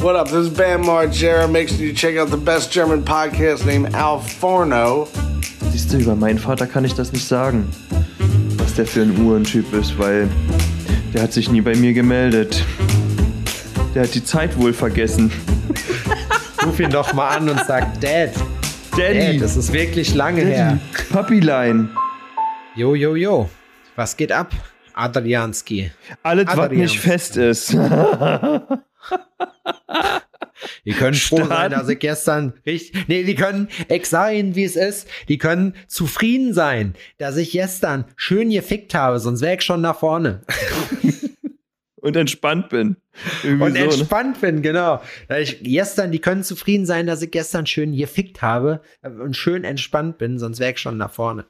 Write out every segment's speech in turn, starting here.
What up? This is Bam Margera. Make sure you check out the best German podcast named Al Forno. Siehst du, über meinen Vater kann ich das nicht sagen, was der für ein Uhrentyp ist, weil der hat sich nie bei mir gemeldet. Der hat die Zeit wohl vergessen. Ruf ihn doch mal an und sag, Dad, Daddy, Dad, das ist wirklich lange her. Papilein. Jo, jo, jo. Was geht ab? Adrianski. Alles, was Adrian. nicht fest ist. Die können froh sein, dass ich gestern richtig. Nee, die können ex sein, wie es ist. Die können zufrieden sein, dass ich gestern schön gefickt habe, sonst wäre ich schon nach vorne. Und entspannt bin. Irgendwie Und so, ne? entspannt bin, genau. Ich gestern, die können zufrieden sein, dass ich gestern schön gefickt habe und schön entspannt bin, sonst wäre ich schon nach vorne.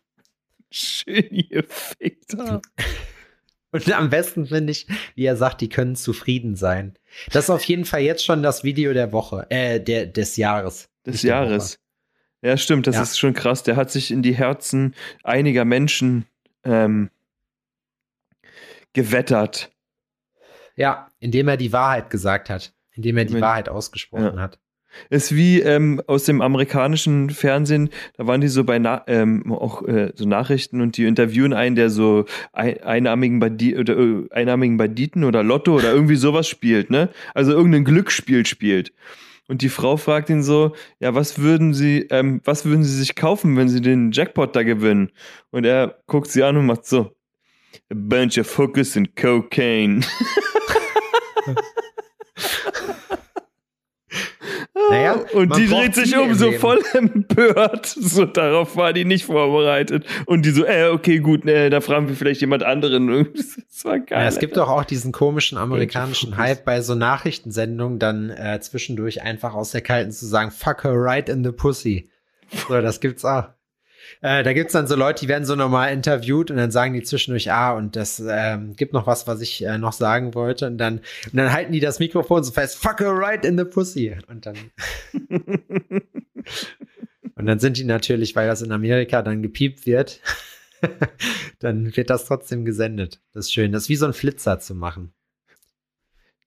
Schön gefickt haben. Und am besten finde ich, wie er sagt, die können zufrieden sein. Das ist auf jeden Fall jetzt schon das Video der Woche, äh, der, des Jahres. Des Jahres. Ja, stimmt, das Ja. ist schon krass. Der hat sich in die Herzen einiger Menschen ähm, gewettert. Ja, indem er die Wahrheit gesagt hat. Indem er die Wahrheit ausgesprochen Ja. hat. Ist wie ähm, aus dem amerikanischen Fernsehen, da waren die so bei Na ähm, auch äh, so Nachrichten und die interviewen einen, der so ein einarmigen, Bandi oder, äh, einarmigen Banditen oder Lotto oder irgendwie sowas spielt, ne? Also irgendein Glücksspiel spielt. Und die Frau fragt ihn so, ja, was würden Sie, ähm, was würden Sie sich kaufen, wenn Sie den Jackpot da gewinnen? Und er guckt sie an und macht so, a bunch of hookers and cocaine. Naja, und die dreht sich um, so Leben. voll empört. So, darauf war die nicht vorbereitet. Und die so, äh, okay, gut, äh, da fragen wir vielleicht jemand anderen. Das war geil. Ja, es gibt doch auch diesen komischen amerikanischen? Hype bei so Nachrichtensendungen, dann äh, zwischendurch einfach aus der Kalten zu sagen, fuck her right in the pussy. So, das gibt's auch. Äh, da gibt's dann so Leute, die werden so normal interviewt und dann sagen die zwischendurch, ah, und das ähm, gibt noch was, was ich äh, noch sagen wollte. Und dann, und dann halten die das Mikrofon so fest, fuck her right in the pussy. Und dann, und dann sind die natürlich, weil das in Amerika dann gepiept wird, dann wird das trotzdem gesendet. Das ist schön. Das ist wie so ein Flitzer zu machen.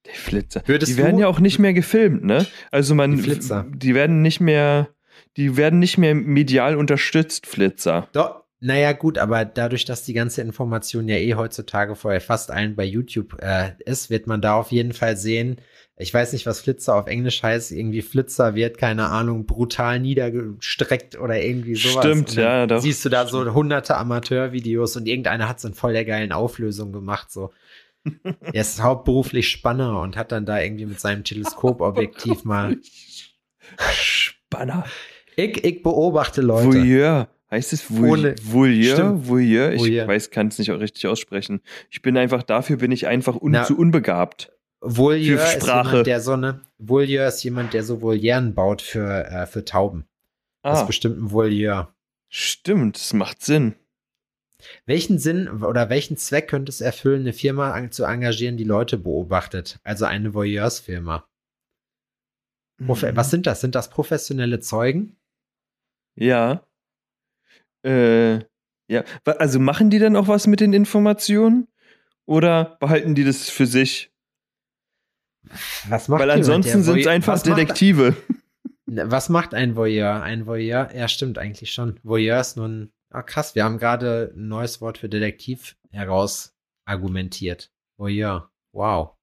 Der Flitzer. Würdest die werden ja auch nicht mehr gefilmt, ne? Also man, Die Flitzer. die werden nicht mehr, die werden nicht mehr medial unterstützt, Flitzer. Doch, naja, gut, aber dadurch, dass die ganze Information ja eh heutzutage vorher fast allen bei YouTube äh, ist, wird man da auf jeden Fall sehen. Ich weiß nicht, was Flitzer auf Englisch heißt. Irgendwie Flitzer wird, keine Ahnung, brutal niedergestreckt oder irgendwie sowas. Stimmt, ja, doch. Siehst du da so hunderte Amateurvideos und irgendeiner hat es in voll der geilen Auflösung gemacht, so. er ist hauptberuflich Spanner und hat dann da irgendwie mit seinem Teleskopobjektiv mal. Spanner. Ich, ich beobachte Leute. Voyeur. Heißt es Voyeur? Stimmt. Voyeur? Ich Voyeur. weiß, kann es nicht auch richtig aussprechen. Ich bin einfach, dafür bin ich einfach un Na, zu unbegabt. Voyeur Für ist Sprache. jemand, der so eine Voyeur ist jemand, der so Volieren baut für, äh, für Tauben. Das Ah, ist bestimmt ein Voyeur. stimmt, das macht Sinn. Welchen Sinn oder welchen Zweck könnte es erfüllen, eine Firma an, zu engagieren, die Leute beobachtet? Also eine Voyeursfirma. Mhm. Was sind das? Sind das professionelle Zeugen? Ja. Äh, ja. Also machen die dann auch was mit den Informationen? Oder behalten die das für sich? Was macht Weil ansonsten sind es einfach was macht- Detektive. Was macht ein Voyeur? Ein Voyeur, ja, stimmt eigentlich schon. Voyeur ist nun, ah, krass, wir haben gerade ein neues Wort für Detektiv heraus argumentiert. Voyeur, wow.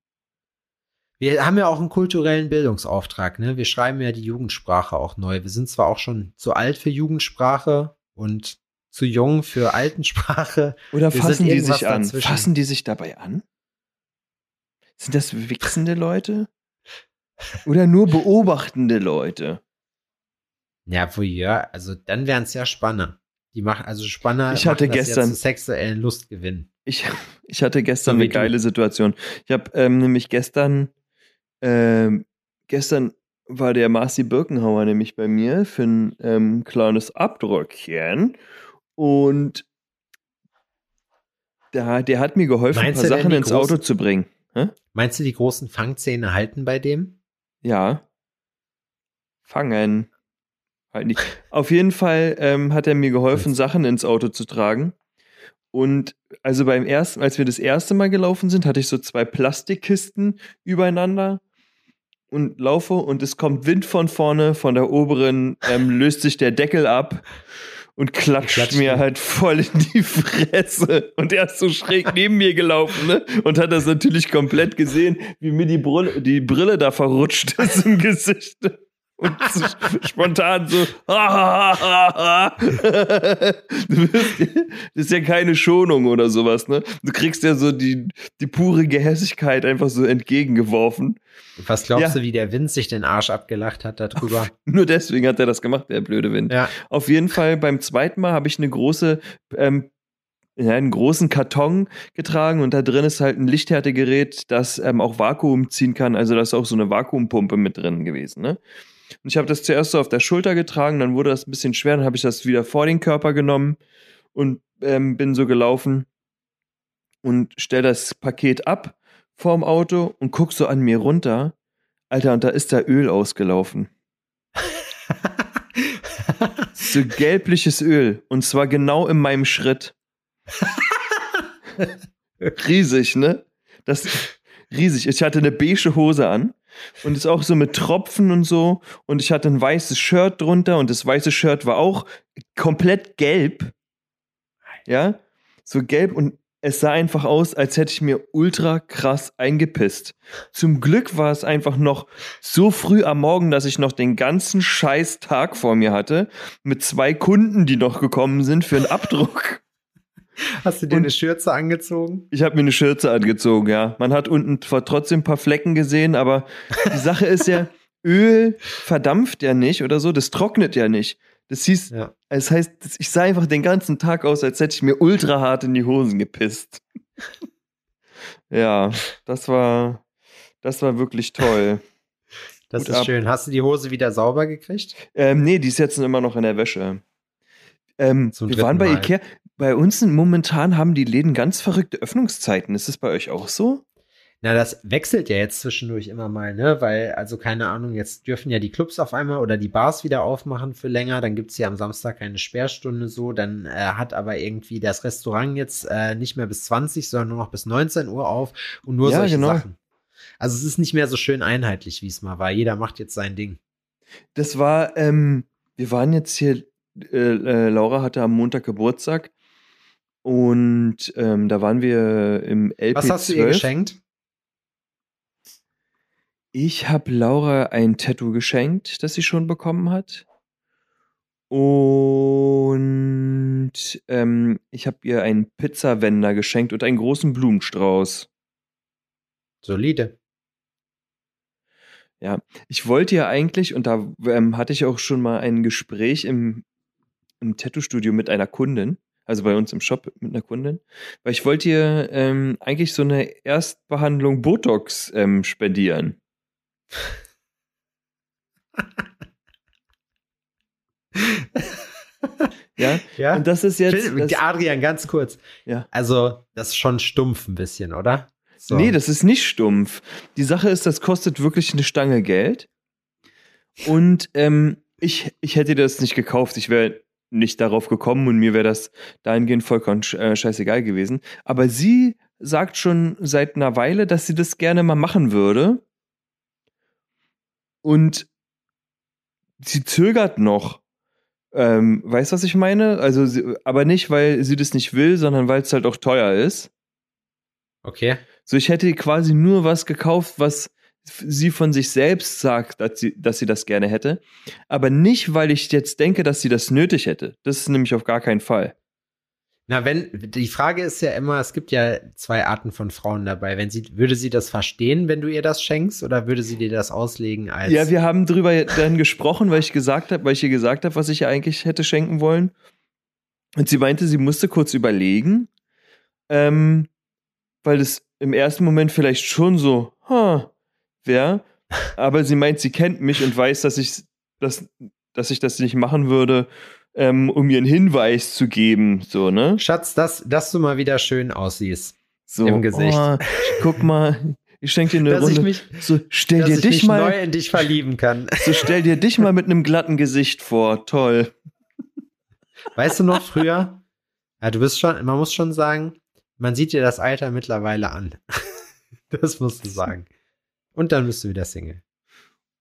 Wir haben ja auch einen kulturellen Bildungsauftrag, ne? Wir schreiben ja die Jugendsprache auch neu. Wir sind zwar auch schon zu alt für Jugendsprache und zu jung für Altensprache. Oder Wir fassen die sich an? dazwischen. Fassen die sich dabei an? Sind das wichsende Leute? Oder nur beobachtende Leute? Ja, Voyeur, also dann wären es ja Spanner. Die machen, also Spanner Ich hatte gestern- ja sexuellen Lustgewinn. Ich, ich hatte gestern So eine geile Situation. Ich habe ähm, nämlich gestern, ähm, gestern war der Marci Birkenhauer nämlich bei mir für ein ähm, kleines Abdrückchen und der, der hat mir geholfen, Meinst ein paar Sachen ins großen- Auto zu bringen. Hä? Meinst du, die großen Fangzähne halten bei dem? Ja. Fangen. Halt nicht. Auf jeden Fall ähm, hat er mir geholfen, Sachen ins Auto zu tragen. Und also beim ersten, als wir das erste Mal gelaufen sind, hatte ich so zwei Plastikkisten übereinander. Und laufe und es kommt Wind von vorne, von der oberen ähm, löst sich der Deckel ab und klatscht, Klatscht mir halt voll in die Fresse. Und er ist so schräg neben mir gelaufen, ne? Und hat das natürlich komplett gesehen, wie mir die Brille, die Brille da verrutscht ist im Gesicht. Und so spontan so, du das ist ja keine Schonung oder sowas, ne? Du kriegst ja so die, die pure Gehässigkeit einfach so entgegengeworfen. Was glaubst Ja. du, wie der Wind sich den Arsch abgelacht hat darüber? Nur deswegen hat er das gemacht, der blöde Wind. ja. Auf jeden Fall beim zweiten Mal habe ich eine große, ähm, ja, einen großen Karton getragen und da drin ist halt ein Lichthärtegerät, das ähm, auch Vakuum ziehen kann. Also da ist auch so eine Vakuumpumpe mit drin gewesen. Ne? Und ich habe das zuerst so auf der Schulter getragen, dann wurde das ein bisschen schwer, dann habe ich das wieder vor den Körper genommen und ähm, bin so gelaufen und stell das Paket ab vorm Auto und guck so an mir runter. Alter, und da ist da Öl ausgelaufen. So gelbliches Öl. Und zwar genau in meinem Schritt. riesig, ne? Das riesig. Ich hatte eine beige Hose an und ist auch so mit Tropfen und so. Und ich hatte ein weißes Shirt drunter und das weiße Shirt war auch komplett gelb. Ja, so gelb und es sah einfach aus, als hätte ich mir ultra krass eingepisst. Zum Glück war es einfach noch so früh am Morgen, dass ich noch den ganzen scheiß Tag vor mir hatte, mit zwei Kunden, die noch gekommen sind für einen Abdruck. Hast du dir Und- eine Schürze angezogen? Ich habe mir eine Schürze angezogen, ja. Man hat unten zwar trotzdem ein paar Flecken gesehen, aber die Sache ist ja, Öl verdampft ja nicht oder so, das trocknet ja nicht. Das hieß, Ja. es heißt, ich sah einfach den ganzen Tag aus, als hätte ich mir ultra hart in die Hosen gepisst. ja, das war, das war wirklich toll. Das Gut ist ab. schön. Hast du die Hose wieder sauber gekriegt? Ähm, nee, die ist jetzt immer noch in der Wäsche. Ähm, wir waren bei Mal. Ikea. Bei uns sind momentan haben die Läden ganz verrückte Öffnungszeiten. Ist es bei euch auch so? Na, das wechselt ja jetzt zwischendurch immer mal, ne? Weil, also keine Ahnung, jetzt dürfen ja die Clubs auf einmal oder die Bars wieder aufmachen für länger. Dann gibt's ja am Samstag eine Sperrstunde so. Dann äh, hat aber irgendwie das Restaurant jetzt äh, nicht mehr bis 20, sondern nur noch bis 19 Uhr auf und nur Ja, solche genau. Sachen. Also es ist nicht mehr so schön einheitlich, wie es mal war. Jeder macht jetzt sein Ding. Das war, ähm, wir waren jetzt hier, äh, äh, Laura hatte am Montag Geburtstag und ähm, da waren wir im LP12. Was hast du ihr geschenkt? Ich habe Laura ein Tattoo geschenkt, das sie schon bekommen hat. Und ähm, ich habe ihr einen Pizzawender geschenkt und einen großen Blumenstrauß. Solide. Ich wollte ja eigentlich, und da ähm, hatte ich auch schon mal ein Gespräch im, im Tattoo-Studio mit einer Kundin, also bei uns im Shop mit einer Kundin, weil ich wollte ihr ähm, eigentlich so eine Erstbehandlung Botox ähm, spendieren. Ja, Ja. und das ist jetzt. Das, Adrian, ganz kurz. Ja. Also, das ist schon stumpf ein bisschen, oder? So. Nee, das ist nicht stumpf. Die Sache ist, das kostet wirklich eine Stange Geld. Und ähm, ich, ich hätte das nicht gekauft. Ich wäre nicht darauf gekommen und mir wäre das dahingehend vollkommen äh, scheißegal gewesen. Aber sie sagt schon seit einer Weile, dass sie das gerne mal machen würde. Und sie zögert noch. Ähm, weißt du, was ich meine? Also, sie, aber nicht, weil sie das nicht will, sondern weil es halt auch teuer ist. Okay. So, ich hätte quasi nur was gekauft, was sie von sich selbst sagt, dass sie, dass sie das gerne hätte. Aber nicht, weil ich jetzt denke, dass sie das nötig hätte. Das ist nämlich auf gar keinen Fall. Na, wenn, die Frage ist ja immer, es gibt ja zwei Arten von Frauen dabei. Wenn sie, würde sie das verstehen, wenn du ihr das schenkst, oder würde sie dir das auslegen als. Ja, wir haben drüber dann gesprochen, weil ich gesagt habe, weil ich ihr gesagt habe, was ich ihr eigentlich hätte schenken wollen. Und sie meinte, sie musste kurz überlegen, ähm, weil das im ersten Moment vielleicht schon so, ha, wäre. Aber sie meint, sie kennt mich und weiß, dass ich das, dass ich das nicht machen würde, ähm, um ihr einen Hinweis zu geben, so, ne? Schatz, dass, dass du mal wieder schön aussiehst. So, Im Gesicht. Oh, guck mal, ich schenke dir eine dass ich Runde. mich, so, stell dass dir ich dich mich mal. neu in dich verlieben kann. So stell dir dich mal mit einem glatten Gesicht vor. Toll. Weißt du noch früher? Ja, du bist schon, man muss schon sagen, man sieht dir das Alter mittlerweile an. das musst du sagen. Und dann bist du wieder Single.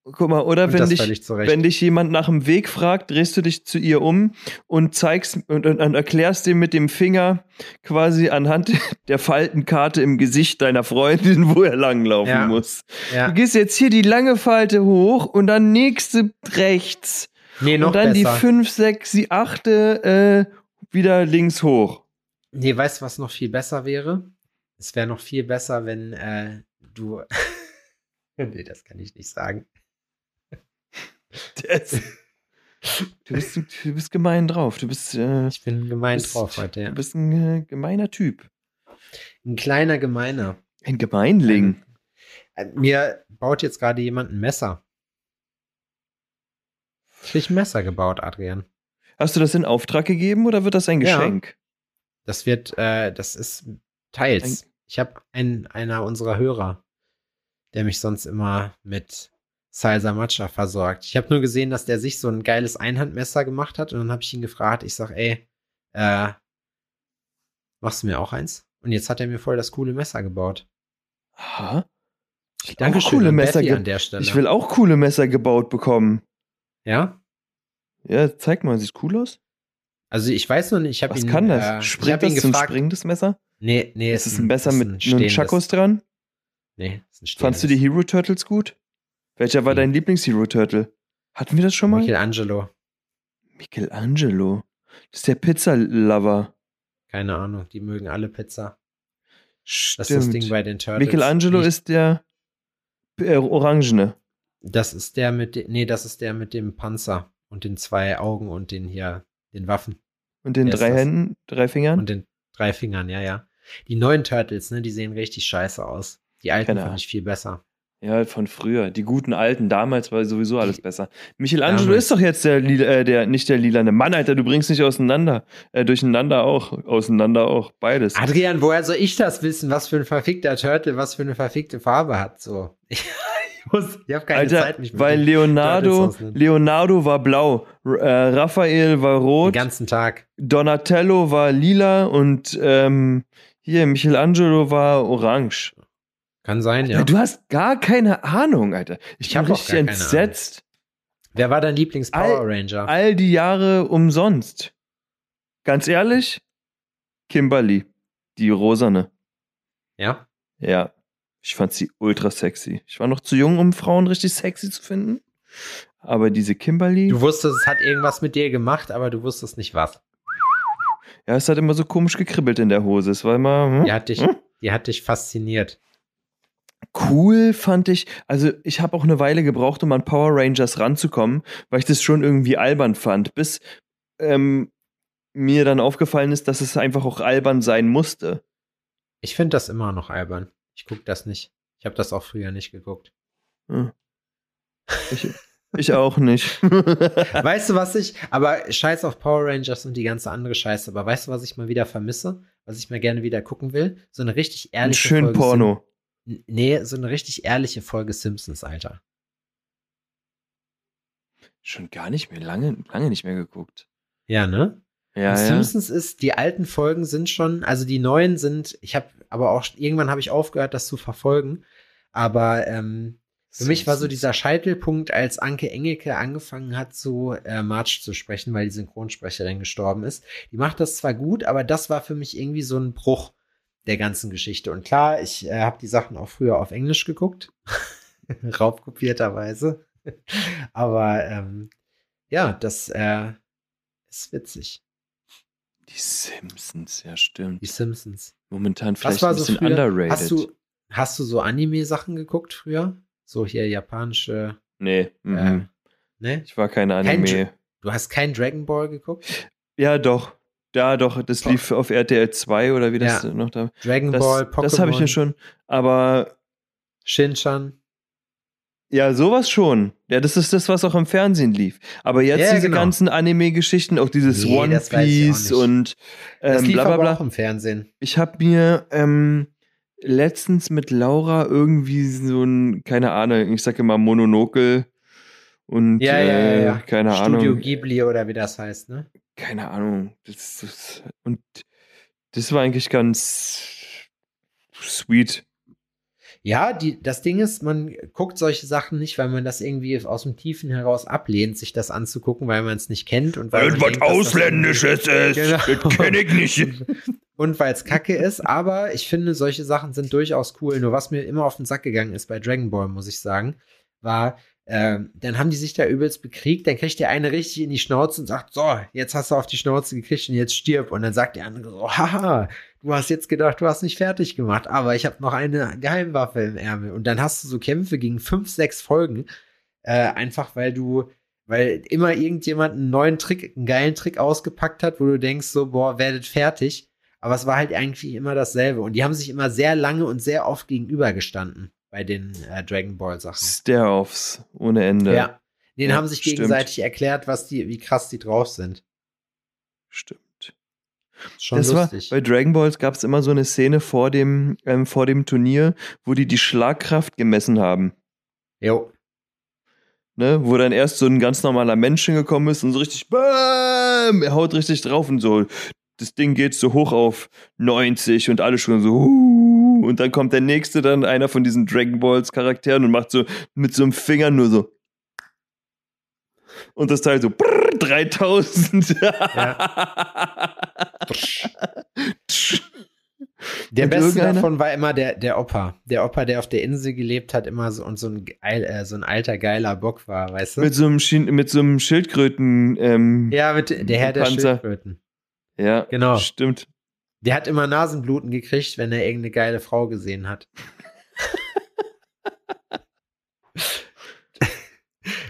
Guck mal, oder Und wenn dich, wenn dich jemand nach dem Weg fragt, drehst du dich zu ihr um und zeigst und, und, und erklärst dir mit dem Finger quasi anhand der Faltenkarte im Gesicht deiner Freundin, wo er langlaufen Ja. muss. Ja. Du gehst jetzt hier die lange Falte hoch und dann nächste rechts. Nee, noch und dann besser. die 5, 6, die 8 äh, wieder links hoch. Nee, weißt du, was noch viel besser wäre? Es wäre noch viel besser, wenn äh, du. nee, das kann ich nicht sagen. Das, du, bist, du bist gemein drauf. Du bist, äh, Ich bin gemein Bist- drauf heute, ja. du bist ein äh, gemeiner Typ. Ein kleiner Gemeiner. Ein Gemeinling. Äh, Mir baut jetzt gerade jemand ein Messer. Krieg ein Messer gebaut, Adrian. Hast du das in Auftrag gegeben oder wird das ein Ja. Geschenk? Das wird, äh, das ist teils. Ich habe einen, einer unserer Hörer, der mich sonst immer mit Salsa Matcha versorgt. Ich habe nur gesehen, dass der sich so ein geiles Einhandmesser gemacht hat und dann habe ich ihn gefragt. Ich sag, ey, äh, machst du mir auch eins? Und jetzt hat er mir voll das coole Messer gebaut. Aha. Ich will auch Dankeschön coole Messer. An der Stelle. Ich will auch coole Messer gebaut bekommen. ja? Ja, zeig mal, sieht cool aus. Also ich weiß noch nicht, ich habe Was ihn kann das? Äh, Springt das ein gefragt. springendes Messer? Nee, nee, ist es ein Messer ist mit ein einem. Chakos dran? Nee, ist ein Fandst du die. Hero Turtles gut? Welcher war Nee. dein Lieblings-Hero Turtle? Hatten wir das schon mal? Michelangelo. Michelangelo. Das ist der Pizza-Lover. Keine Ahnung, die mögen alle Pizza. Stimmt. Das ist das Ding bei den Turtles. Michelangelo Nicht- ist der äh, Orangene. Das ist der mit, nee, das ist der mit dem Panzer und den zwei Augen und den hier, den Waffen Und den Wer drei? Händen, drei Fingern. und den drei Fingern, ja, ja. Die neuen Turtles, ne, die sehen richtig scheiße aus. Die alten Keine fand Ahnung. ich viel besser. Ja, von früher. Die guten alten. Damals war sowieso alles besser. Michelangelo Damals. ist doch jetzt der, Lila- äh, der nicht der lilane Mann, Alter. Du bringst nicht auseinander. Äh, durcheinander auch. Auseinander auch. Beides. Adrian, woher soll ich das wissen, was für ein verfickter Turtle, was für eine verfickte Farbe hat? So. Ich, muss, ich habe keine Alter, Zeit, mich mit weil den Leonardo. Leonardo war blau, äh, Raphael war den rot, ganzen Tag. Donatello war lila und ähm, hier Michelangelo war orange. Kann sein, ja. Du hast gar keine Ahnung, Alter. Ich, Ich bin richtig entsetzt. Wer war dein Lieblings-Power Ranger? All die Jahre umsonst. Ganz ehrlich, Kimberly, die rosane. Ja? Ja, ich fand sie ultra sexy. Ich war noch zu jung, um Frauen richtig sexy zu finden. Aber diese Kimberly, Du wusstest, es hat irgendwas mit dir gemacht, aber du wusstest nicht was. ja, es hat immer so komisch gekribbelt in der Hose. Es war immer hm? Die hat dich, Hm? die hat dich fasziniert. Cool, fand ich. Also, ich habe auch eine Weile gebraucht, um an Power Rangers ranzukommen, weil ich das schon irgendwie albern fand, bis ähm, mir dann aufgefallen ist, dass es einfach auch albern sein musste. Ich finde das immer noch albern. Ich gucke das nicht. Ich habe das auch früher nicht geguckt. Hm. Ich, ich auch nicht. Weißt du, was ich, aber scheiß auf Power Rangers und die ganze andere Scheiße, aber weißt du, was ich mal wieder vermisse? Was ich mal gerne wieder gucken will? So eine richtig ehrliche schön Folge Porno. Nee, so eine richtig ehrliche Folge Simpsons, Alter. Schon gar nicht mehr, lange, lange nicht mehr geguckt. Ja, ne? Ja, ja. Simpsons ist, die alten Folgen sind schon, also die neuen sind, ich habe aber auch, irgendwann habe ich aufgehört, das zu verfolgen. Aber ähm, für mich war so Simpsons. dieser Scheitelpunkt, als Anke Engelke angefangen hat, zu äh, March zu sprechen, weil die Synchronsprecherin gestorben ist. Die macht das zwar gut, aber das war für mich irgendwie so ein Bruch der ganzen Geschichte. Und klar, ich äh, habe die Sachen auch früher auf Englisch geguckt, raubkopierterweise. aber ähm, ja, das äh, ist witzig. Die Simpsons, ja, stimmt. Die Simpsons. Momentan vielleicht war ein so bisschen früher? underrated. Hast du, hast du so Anime-Sachen geguckt früher? So hier japanische, nee, mhm. äh, ne? ich war keine Kein Anime. Du hast kein Dragon Ball geguckt? Ja, doch. Ja, doch, das Doch. lief auf RTL 2 oder wie das Ja. noch da. Dragon Das, Ball, Pokémon, das habe ich mir schon. Aber Shinchan. ja, sowas schon. Ja, das ist das, was auch im Fernsehen lief. Aber jetzt Ja, diese genau. ganzen Anime-Geschichten, auch dieses Nee, One das Piece und Das ähm, lief bla bla bla. auch im Fernsehen. Ich habe mir ähm, letztens mit Laura irgendwie so ein, keine Ahnung, ich sage immer Mononokel und Ja, ja, ja, äh, ja. keine Studio Ahnung. Ghibli oder wie das heißt, ne? Keine Ahnung. Das, das, und das war eigentlich ganz sweet. Ja, die, das Ding ist, man guckt solche Sachen nicht, weil man das irgendwie aus dem Tiefen heraus ablehnt, sich das anzugucken, weil man es nicht kennt und weil man was denkt, dass das Ausländisches ist, Genau. das kenne ich nicht. und weil es kacke ist, aber ich finde, solche Sachen sind durchaus cool. Nur was mir immer auf den Sack gegangen ist bei Dragon Ball, muss ich sagen, war, ähm, dann haben die sich da übelst bekriegt, dann kriegt der eine richtig in die Schnauze und sagt, so, jetzt hast du auf die Schnauze gekriegt und jetzt stirb. Und dann sagt der andere so, haha, du hast jetzt gedacht, du hast nicht fertig gemacht, aber ich habe noch eine Geheimwaffe im Ärmel. Und dann hast du so Kämpfe gegen fünf, sechs Folgen, äh, einfach weil du weil immer irgendjemand einen neuen Trick, einen geilen Trick ausgepackt hat, wo du denkst so, boah, werdet fertig. Aber es war halt eigentlich immer dasselbe. Und die haben sich immer sehr lange und sehr oft gegenübergestanden bei den äh, Dragon Ball Sachen. Stare-Offs ohne Ende. Ja. Den Ja, haben sich stimmt. gegenseitig erklärt, was die, wie krass die drauf sind. Stimmt. Schon das lustig. war bei Dragon Balls gab es immer so eine Szene vor dem, ähm, vor dem Turnier, wo die die Schlagkraft gemessen haben. jo. Ne, wo dann erst so ein ganz normaler Mensch hingekommen ist und so richtig BAM! Er haut richtig drauf und so. Das Ding geht so hoch auf 90 und alle schon so "Huh!" Und dann kommt der nächste dann einer von diesen Dragon Balls Charakteren und macht so mit so einem Finger nur so und das Teil so brrr, 3000. Der Und beste davon war immer der, der Opa. Der Opa, der auf der Insel gelebt hat, immer so und so ein, geil, äh, so ein alter, geiler Bock war, weißt du? mit so einem, Schien mit so einem Schildkröten ähm, ja, mit der Herr der Panzer. Schildkröten. ja, Genau. stimmt. Der hat immer Nasenbluten gekriegt, wenn er irgendeine geile Frau gesehen hat.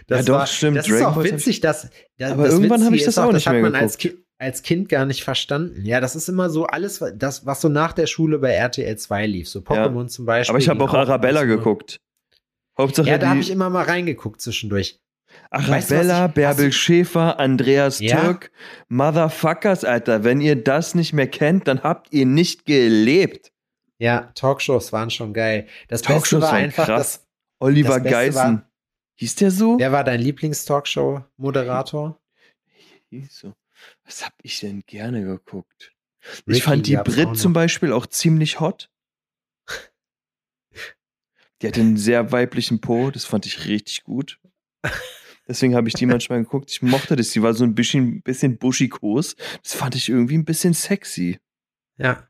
Ja, doch, stimmt. Das ist Dragon auch Balls hab witzig, dass. Das, Aber das irgendwann habe ich das ist auch das nicht hat mehr man als, geguckt. Ki als Kind gar nicht verstanden. Ja, das ist immer so alles, das, was so nach der Schule bei RTL 2 lief. So Pokémon zum Beispiel. Aber ich habe auch Arabella geguckt. Hauptsache Ja, da habe ich immer mal reingeguckt zwischendurch. Weißt du, Arabella, Bärbel Schäfer, Andreas Ja? Türk, Motherfuckers, Alter. Wenn ihr das nicht mehr kennt, dann habt ihr nicht gelebt. Ja, Talkshows waren schon geil. Das Beste Talkshows war waren einfach, krass. das, Oliver Das Beste Geißen. war- Hieß der so? wer war dein Lieblings-Talkshow-Moderator? Hieß so. Was hab ich denn gerne geguckt? Ricky ich fand die Brit zum Beispiel auch ziemlich hot. Die hatte einen sehr weiblichen Po, das fand ich richtig gut. Deswegen habe ich die manchmal geguckt. Ich mochte das. Die war so ein bisschen, bisschen buschikos. Das fand ich irgendwie ein bisschen sexy. Ja.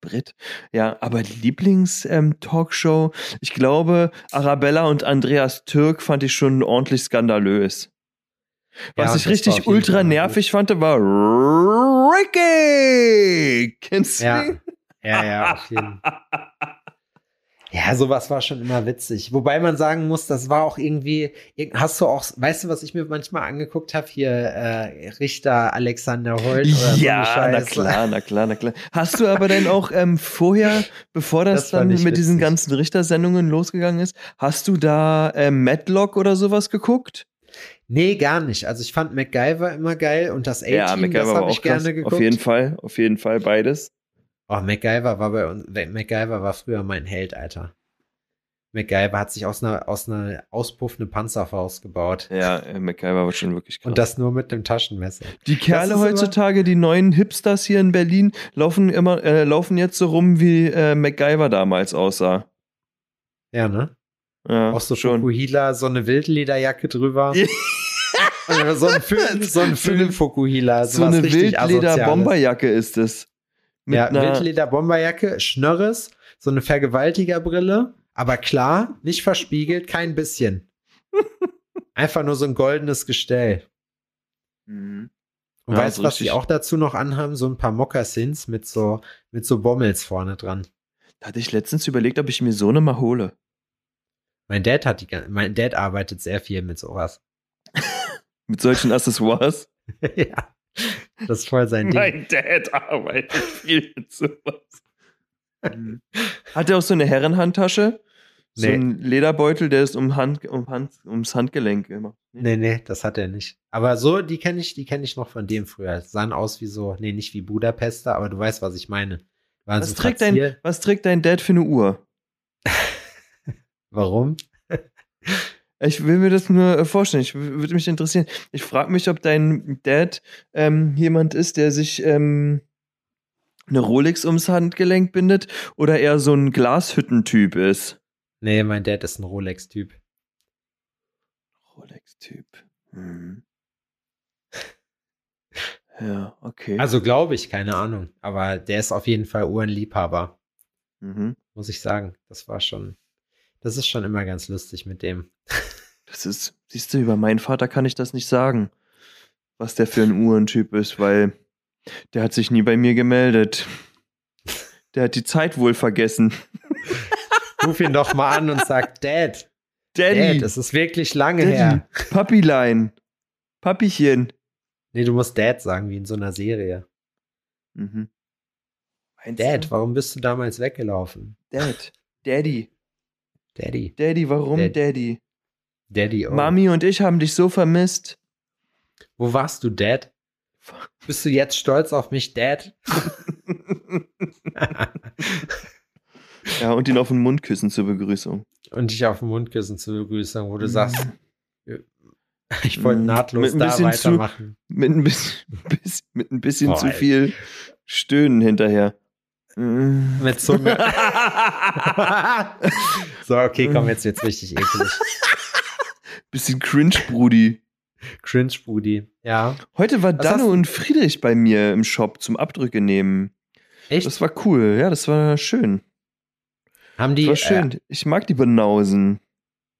Brit. Ja, aber Lieblings-Talkshow, ich glaube, Arabella und Andreas Türk fand ich schon ordentlich skandalös. Was Ja, ich richtig ultra Fall nervig fand, war Ricky! Kennst du Ja. Ja, ja, auf jeden Fall. Ja, sowas war schon immer witzig. Wobei man sagen muss, das war auch irgendwie, irg- hast du auch, weißt du, was ich mir manchmal angeguckt habe? Hier äh, Richter Alexander Holt oder so Ja, eine na klar, na klar, na klar. Hast du aber dann auch ähm, vorher, bevor das, Das dann mit ich diesen witzig. ganzen Richtersendungen losgegangen ist, hast du da ähm, Matlock oder sowas geguckt? Nee, gar nicht. Also ich fand MacGyver immer geil und das Ja, A-Team, das MacGyver war habe auch ich gerne geguckt. Auf jeden Fall, auf jeden Fall beides. Oh, MacGyver war bei uns, MacGyver war früher mein Held, Alter. MacGyver hat sich aus einer, aus einer auspuffende Panzerfaust gebaut. Ja, äh, MacGyver war schon wirklich krass. Und das nur mit dem Taschenmesser. die Kerle heutzutage, die neuen Hipsters hier in Berlin, laufen immer, äh, laufen jetzt so rum, wie äh, MacGyver damals aussah. Ja, ne? Ja, Auch so schon. Fukuhila, so eine Wildlederjacke drüber. Und so ein Film, so ein So eine- Film Fukuhila. so eine Wildleder-Bomberjacke ist es. Mit Ja, einer, Wildleder-Bomberjacke, Schnörres, so eine Vergewaltigerbrille, aber klar, nicht verspiegelt, kein bisschen. Einfach nur so ein goldenes Gestell. Mhm. Und Ja, weißt du, was die auch dazu noch anhaben? So ein paar Mokassins mit so, mit so Bommels vorne dran. Da hatte ich letztens überlegt, ob ich mir so eine mal hole. Mein Dad hat die, mein Dad arbeitet sehr viel mit sowas. Mit solchen Accessoires. ja. Das ist voll sein Ding. Mein Dad arbeitet viel mit sowas. Hat er auch so eine Herrenhandtasche? So Nee. ein Lederbeutel, der ist um Hand, um Hand, ums Handgelenk immer. Nee, nee, das hat er nicht. Aber so, die kenne ich, die kenne ich noch von dem früher. Sahen aus wie so, nee, nicht wie Budapester, aber du weißt, was ich meine. Was so trägt, dein, was trägt dein Dad für eine Uhr? Warum? Ich will mir das nur äh, vorstellen. Ich würde mich interessieren. Ich frage mich, ob dein Dad ähm, jemand ist, der sich ähm, eine Rolex ums Handgelenk bindet oder eher so ein Glashüttentyp ist. Nee, mein Dad ist ein Rolex-Typ. Rolex-Typ. Hm. Ja, okay. Also glaube ich, keine Ahnung. Aber der ist auf jeden Fall Uhrenliebhaber, mhm. muss ich sagen. Das war schon, das ist schon immer ganz lustig mit dem. Das ist, siehst du, über meinen Vater kann ich das nicht sagen, was der für ein Uhrentyp ist, weil der hat sich nie bei mir gemeldet. Der hat die Zeit wohl vergessen. Ruf ihn doch mal an und sag, Dad, Daddy, Dad, es ist wirklich lange Daddy, her. Papilein, Papichen. Nee, du musst Dad sagen, wie in so einer Serie. Mhm. Meinst Dad, du? warum bist du damals weggelaufen? Dad, Daddy, Daddy, Daddy, warum Dad- Daddy? Daddy, oh. Mami und ich haben dich so vermisst. Wo warst du, Dad? Bist du jetzt stolz auf mich, Dad? ja, und ihn auf den Mund küssen zur Begrüßung. und dich auf den Mund küssen zur Begrüßung, wo du Mhm. sagst, ich wollte Mhm. nahtlos Mit ein da bisschen zu- weitermachen. Mit ein bisschen, bis- mit ein bisschen Boah, zu viel Stöhnen hinterher. Mm. Mit Zunge. so, okay, komm, jetzt wird's richtig eklig. Bisschen cringe, Brudi. Cringe, Brudi. Ja. Heute war Danne und Friedrich bei mir im Shop zum Abdrücke nehmen. Echt? Das war cool, ja, das war schön. haben Das die, war schön. Äh, Ich mag die Banausen.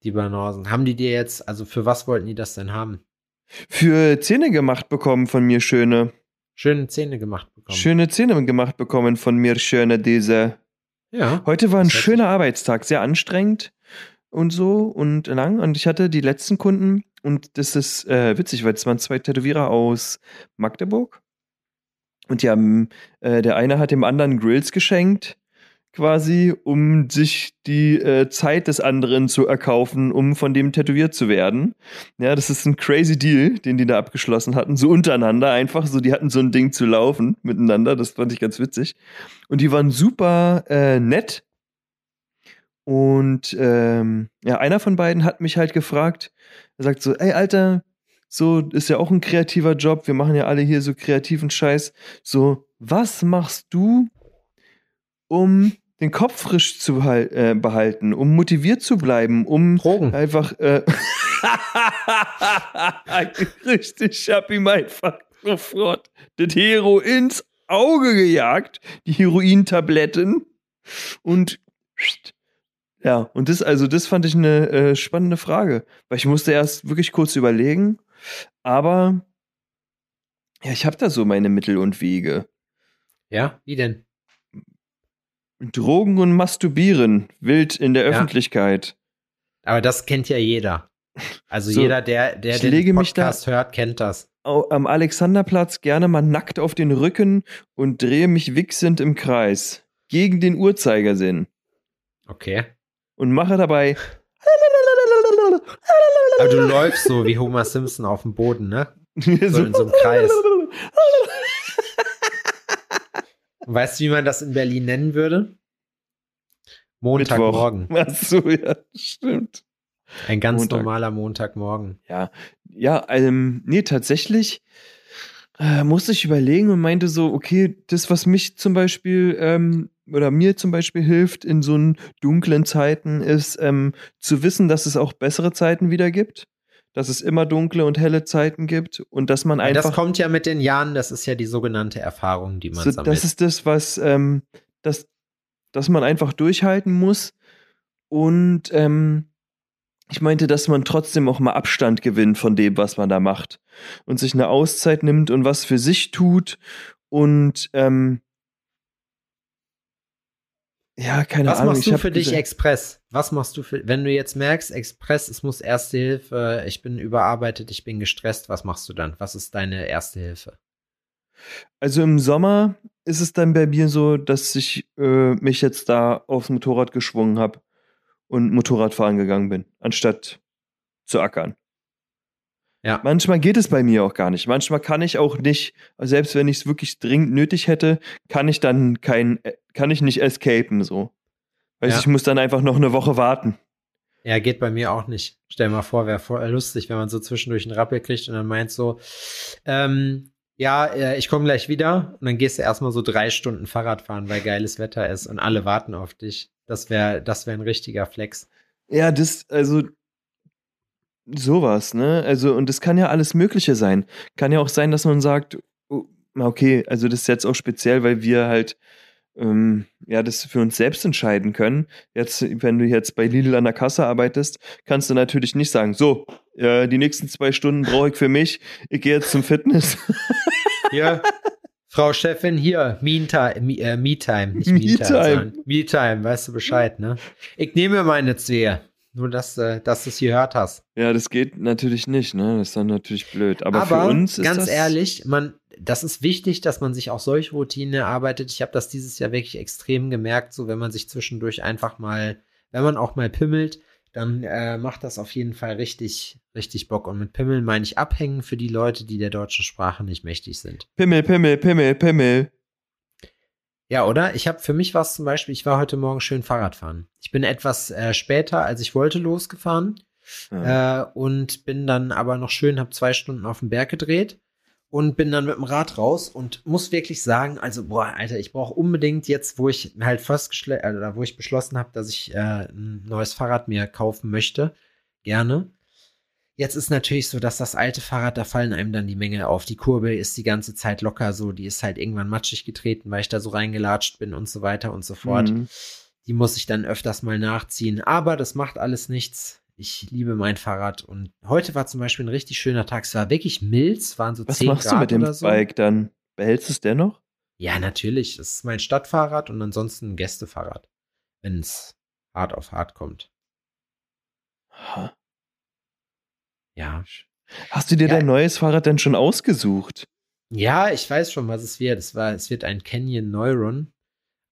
die Banausen, haben die dir jetzt, also für was wollten die das denn haben? Für Zähne gemacht bekommen von mir, schöne. Schöne Zähne gemacht bekommen. Schöne Zähne gemacht bekommen von mir, schöne diese. Ja. Heute war ein Das schöner Arbeitstag, sehr anstrengend und so und lang. Und ich hatte die letzten Kunden und das ist äh, witzig, weil es waren zwei Tätowierer aus Magdeburg. Und die haben, äh, der eine hat dem anderen Grills geschenkt, quasi, um sich die äh, Zeit des anderen zu erkaufen, um von dem tätowiert zu werden. Ja, das ist ein crazy Deal, den die da abgeschlossen hatten, so untereinander einfach, so die hatten so ein Ding zu laufen miteinander, das fand ich ganz witzig. Und die waren super äh, nett. Und ähm, ja, einer von beiden hat mich halt gefragt, er sagt so, ey Alter, so ist ja auch ein kreativer Job, wir machen ja alle hier so kreativen Scheiß. So, was machst du, um den Kopf frisch zu äh, behalten, um motiviert zu bleiben, um Drogen. einfach äh, richtig, ich hab ihm einfach sofort das Hero ins Auge gejagt, die Herointabletten und ja, und das, also das fand ich eine äh, spannende Frage, weil ich musste erst wirklich kurz überlegen, aber ja, ich habe da so meine Mittel und Wege. Ja, wie denn? Drogen und Masturbieren, wild in der Ja. Öffentlichkeit. Aber das kennt ja jeder. Also So, jeder, der, der den Podcast hört, kennt das. Am Alexanderplatz gerne mal nackt auf den Rücken und drehe mich wichsend im Kreis. Gegen den Uhrzeigersinn. Okay. Und mache dabei. Aber du läufst so wie Homer Simpson auf dem Boden, ne? so in so einem Kreis. Weißt du, wie man das in Berlin nennen würde? Montagmorgen. Ach so, ja, stimmt. Ein ganz Montag. normaler Montagmorgen. Ja, ja, ähm, nee, tatsächlich äh, musste ich überlegen und meinte so, okay, das, was mich zum Beispiel ähm, oder mir zum Beispiel hilft in so dunklen Zeiten, ist ähm, zu wissen, dass es auch bessere Zeiten wieder gibt, dass es immer dunkle und helle Zeiten gibt und dass man einfach Das kommt ja mit den Jahren, das ist ja die sogenannte Erfahrung, die man so, sammelt. das ist das, was, ähm, das, dass man einfach durchhalten muss. Und ähm, ich meinte, dass man trotzdem auch mal Abstand gewinnt von dem, was man da macht. Und sich eine Auszeit nimmt und was für sich tut. Und ähm, ja, keine Was Ahnung. machst ich du für dich Express? Was machst du für, wenn du jetzt merkst, Express, es muss Erste Hilfe, ich bin überarbeitet, ich bin gestresst, was machst du dann? Was ist deine Erste Hilfe? Also im Sommer ist es dann bei mir so, dass ich äh, mich jetzt da aufs Motorrad geschwungen habe und Motorradfahren gegangen bin, anstatt zu ackern. Ja. Manchmal geht es bei mir auch gar nicht. Manchmal kann ich auch nicht, selbst wenn ich es wirklich dringend nötig hätte, kann ich dann kein, äh, kann ich nicht escapen so. Weißt Ja. ich muss dann einfach noch eine Woche warten. Ja, geht bei mir auch nicht. Stell mal vor, wäre voll lustig, wenn man so zwischendurch einen Rappel kriegt und dann meint so, ähm, Ja, äh, ich komme gleich wieder und dann gehst du erstmal so drei Stunden Fahrrad fahren, weil geiles Wetter ist und alle warten auf dich. Das wäre das wär ein richtiger Flex. Ja, das, also sowas, ne? Also, und das kann ja alles Mögliche sein. Kann ja auch sein, dass man sagt, oh, okay, also das ist jetzt auch speziell, weil wir halt ähm, ja, das für uns selbst entscheiden können. Jetzt, wenn du jetzt bei Lidl an der Kasse arbeitest, kannst du natürlich nicht sagen, so, äh, die nächsten zwei Stunden brauche ich für mich, ich gehe jetzt zum Fitness. Ja. Frau Chefin, hier, Me-Time, Me, äh, Me-Time, nicht Me-Time. Me-Time, weißt du Bescheid, ne? Ich nehme meine zwei. Nur, dass, äh, dass du es gehört hast. Ja, das geht natürlich nicht, ne? Das ist dann natürlich blöd. Aber, Aber für uns ist ganz das, ehrlich, man, das ist wichtig, dass man sich auch solche Routinen erarbeitet. Ich habe das dieses Jahr wirklich extrem gemerkt, so wenn man sich zwischendurch einfach mal, wenn man auch mal pimmelt, dann äh, macht das auf jeden Fall richtig, richtig Bock. Und mit Pimmeln meine ich abhängen für die Leute, die der deutschen Sprache nicht mächtig sind. Pimmel, Pimmel, Pimmel, Pimmel. Ja, oder? Ich habe für mich was zum Beispiel, ich war heute Morgen schön Fahrrad fahren. Ich bin etwas äh, später, als ich wollte, losgefahren Ja. äh, und bin dann aber noch schön, habe zwei Stunden auf den Berg gedreht und bin dann mit dem Rad raus und muss wirklich sagen, also boah, Alter, ich brauche unbedingt jetzt, wo ich halt fast geschle- äh, oder wo ich beschlossen habe, dass ich äh, ein neues Fahrrad mir kaufen möchte, gerne. Jetzt ist natürlich so, dass das alte Fahrrad, da fallen einem dann die Menge auf. Die Kurbel ist die ganze Zeit locker so, die ist halt irgendwann matschig getreten, weil ich da so reingelatscht bin und so weiter und so fort. Mhm. Die muss ich dann öfters mal nachziehen. Aber das macht alles nichts. Ich liebe mein Fahrrad. Und heute war zum Beispiel ein richtig schöner Tag. Es war wirklich mild. Es waren so Was 10 machst Grad du mit dem so. Bike dann? Behältst du es dennoch? Ja, natürlich. Das ist mein Stadtfahrrad und ansonsten ein Gästefahrrad. Wenn es hart auf hart kommt. Ha. Ja. Hast du dir Ja. dein neues Fahrrad denn schon ausgesucht? Ja, ich weiß schon, was es wird. Es, war, es wird ein Canyon Neuron.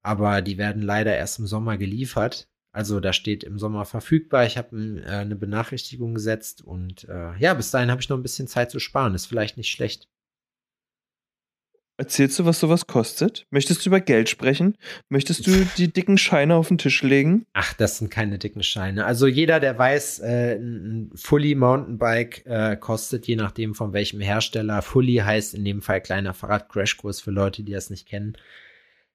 Aber die werden leider erst im Sommer geliefert. Also da steht im Sommer verfügbar. Ich habe äh, eine Benachrichtigung gesetzt und äh, ja, bis dahin habe ich noch ein bisschen Zeit zu sparen. Ist vielleicht nicht schlecht. Erzählst du, was sowas kostet? Möchtest du über Geld sprechen? Möchtest du die dicken Scheine auf den Tisch legen? Ach, das sind keine dicken Scheine. Also jeder, der weiß, äh, ein Fully Mountainbike äh, kostet, je nachdem von welchem Hersteller. Fully heißt in dem Fall kleiner Fahrrad-Crashkurs für Leute, die das nicht kennen.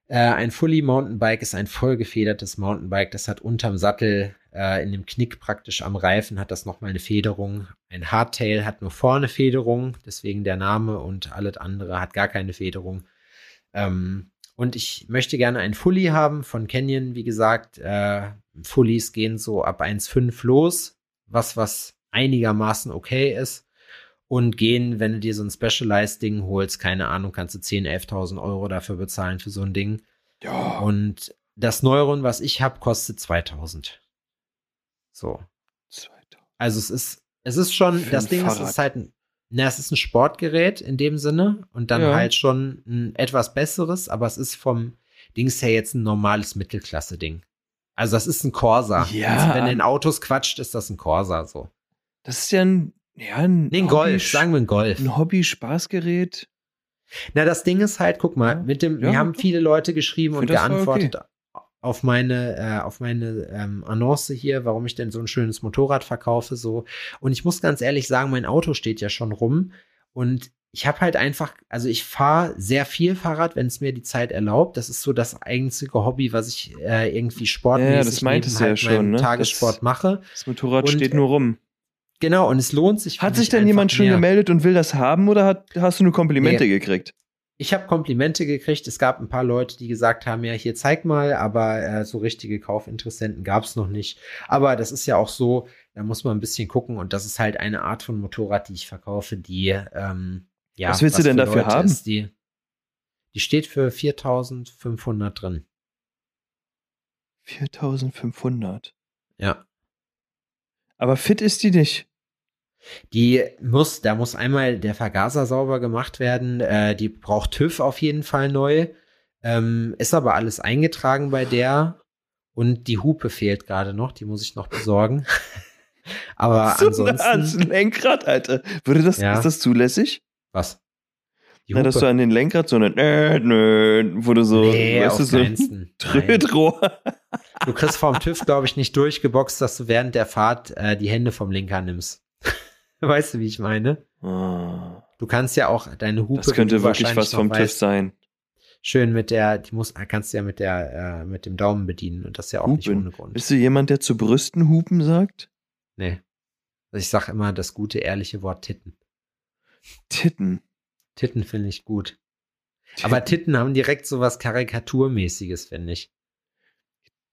Äh, ein Fully Mountainbike ist ein vollgefedertes Mountainbike. Das hat unterm Sattel, äh, in dem Knick praktisch am Reifen, hat das nochmal eine Federung. Ein Hardtail hat nur vorne Federung, deswegen der Name und alles andere hat gar keine Federung. Ähm, und ich möchte gerne ein Fully haben von Canyon, wie gesagt. Äh, Fullies gehen so ab 1,5 los, was, was einigermaßen okay ist. Und gehen, wenn du dir so ein Specialized-Ding holst, keine Ahnung, kannst du 10.000, 11.000 Euro dafür bezahlen für so ein Ding. Ja. Und das Neuron, was ich habe, kostet 2000. So. Also es ist, es ist schon, Für das Ding ist, ist halt, ein- na, es ist ein Sportgerät in dem Sinne und dann Ja. halt schon ein etwas besseres, aber es ist vom Dings her jetzt ein normales Mittelklasse-Ding. Also das ist ein Corsa. Ja. Also wenn in Autos quatscht, ist das ein Corsa so. Das ist ja ein, ja, ein, Nee, ein Hobby- Golf, sagen wir ein Golf. ein Hobby-Spaßgerät. Na, das Ding ist halt, guck mal, mit dem, Ja. wir haben viele Leute geschrieben und geantwortet auf meine, äh, auf meine ähm, Annonce hier, warum ich denn so ein schönes Motorrad verkaufe, so. Und ich muss ganz ehrlich sagen, mein Auto steht ja schon rum und ich habe halt einfach, also ich fahre sehr viel Fahrrad, wenn es mir die Zeit erlaubt. Das ist so das einzige Hobby, was ich äh, irgendwie sportmäßig Ja, das meintest du ja halt schon, ne? Tagessport Das- mache. Das Motorrad Und, steht nur rum. Genau, und es lohnt sich. Hat sich denn jemand schon mehr. gemeldet und will das haben oder hat, hast du nur Komplimente Nee. gekriegt? Ich habe Komplimente gekriegt. Es gab ein paar Leute, die gesagt haben, ja, hier zeig mal, aber äh, so richtige Kaufinteressenten gab es noch nicht. Aber das ist ja auch so, da muss man ein bisschen gucken und das ist halt eine Art von Motorrad, die ich verkaufe, die ähm, ja. Was willst du denn für dafür Leute haben? Ist, die, die steht für 4.500 drin. 4500. Ja. Aber fit ist die nicht. Die muss, da muss einmal der Vergaser sauber gemacht werden. Äh, die braucht TÜV auf jeden Fall neu. Ähm, ist aber alles eingetragen bei der. Und die Hupe fehlt gerade noch, die muss ich noch besorgen. aber so ansonsten. Lenkrad, Alter. Würde das, Ja. ist das zulässig? Was? Na, dass du an den Lenkrad so eine nö, nö, wo du so, nee, weißt du, so ein. Trödrohr. Du kriegst vom TÜV, glaube ich, nicht durchgeboxt, dass du während der Fahrt äh, die Hände vom Lenker nimmst. weißt du, wie ich meine? Ah, Du kannst ja auch deine Hupe. das könnte wirklich was vom weißt, sein. Schön mit der, die muss, kannst du ja mit der, äh, mit dem Daumen bedienen und das ist ja auch nicht Hupen. ohne Grund. Bist du jemand, der zu Brüsten Hupen sagt? Nee. Also ich sag immer das gute, ehrliche Wort Titten. Titten. Titten finde ich gut. Aber Titten haben direkt so was Karikaturmäßiges, finde ich.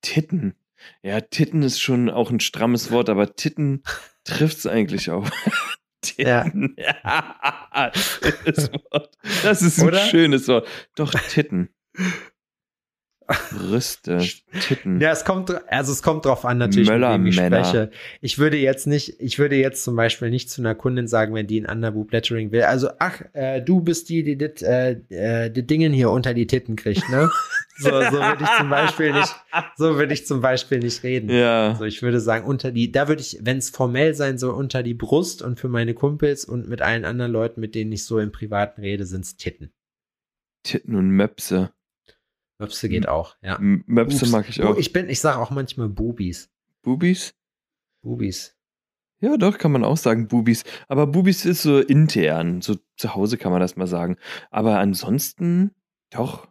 Titten. Ja, Titten ist schon auch ein strammes Wort, aber Titten trifft es eigentlich auch. Titten. Ja. Schönes Wort. Das ist ein Oder? schönes Wort. Doch, Titten. Brüste, Titten. Ja, es kommt, also es kommt drauf an, natürlich, mit wem ich spreche. Ich würde jetzt nicht, ich würde jetzt zum Beispiel nicht zu einer Kundin sagen, wenn die ein Underboob Lettering will. Also, ach, äh, du bist die, die dit, äh, äh, die Dingen hier unter die Titten kriegt, ne? So, so würde ich zum Beispiel nicht, so würde ich zum Beispiel nicht reden. Ja. Also ich würde sagen, unter die, da würde ich, wenn es formell sein soll, unter die Brust und für meine Kumpels und mit allen anderen Leuten, mit denen ich so im Privaten rede, sind's Titten. Titten und Möpse. Möpse geht auch, ja. Möpse mag ich auch. Ich bin, ich sage auch manchmal Bubis. Bubis? Bubis. Ja, doch, kann man auch sagen, Bubis. Aber Bubis ist so intern. So zu Hause kann man das mal sagen. Aber ansonsten, doch.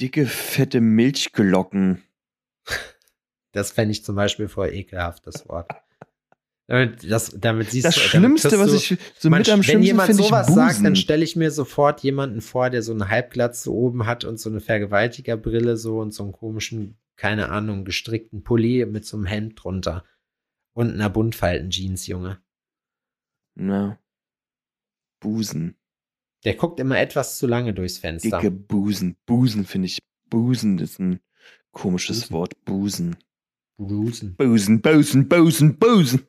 Dicke, fette Milchglocken. Das fände ich zum Beispiel voll ekelhaft, das Wort. Damit, das, damit siehst Das du, damit Schlimmste, kriegst was du- ich so mit am wenn schlimmsten jemand finde ich sowas sagt, dann stelle ich mir sofort jemanden vor, der so eine Halbglatze oben hat und so eine Vergewaltigerbrille so und so einen komischen, keine Ahnung, gestrickten Pulli mit so einem Hemd drunter. Und einer Buntfalten-Jeans, Junge. Na. Busen. Der guckt immer etwas zu lange durchs Fenster. Dicke Busen. Busen finde ich. Busen ist ein komisches Busen. Wort. Busen. Busen. Busen, Busen, Busen, Busen.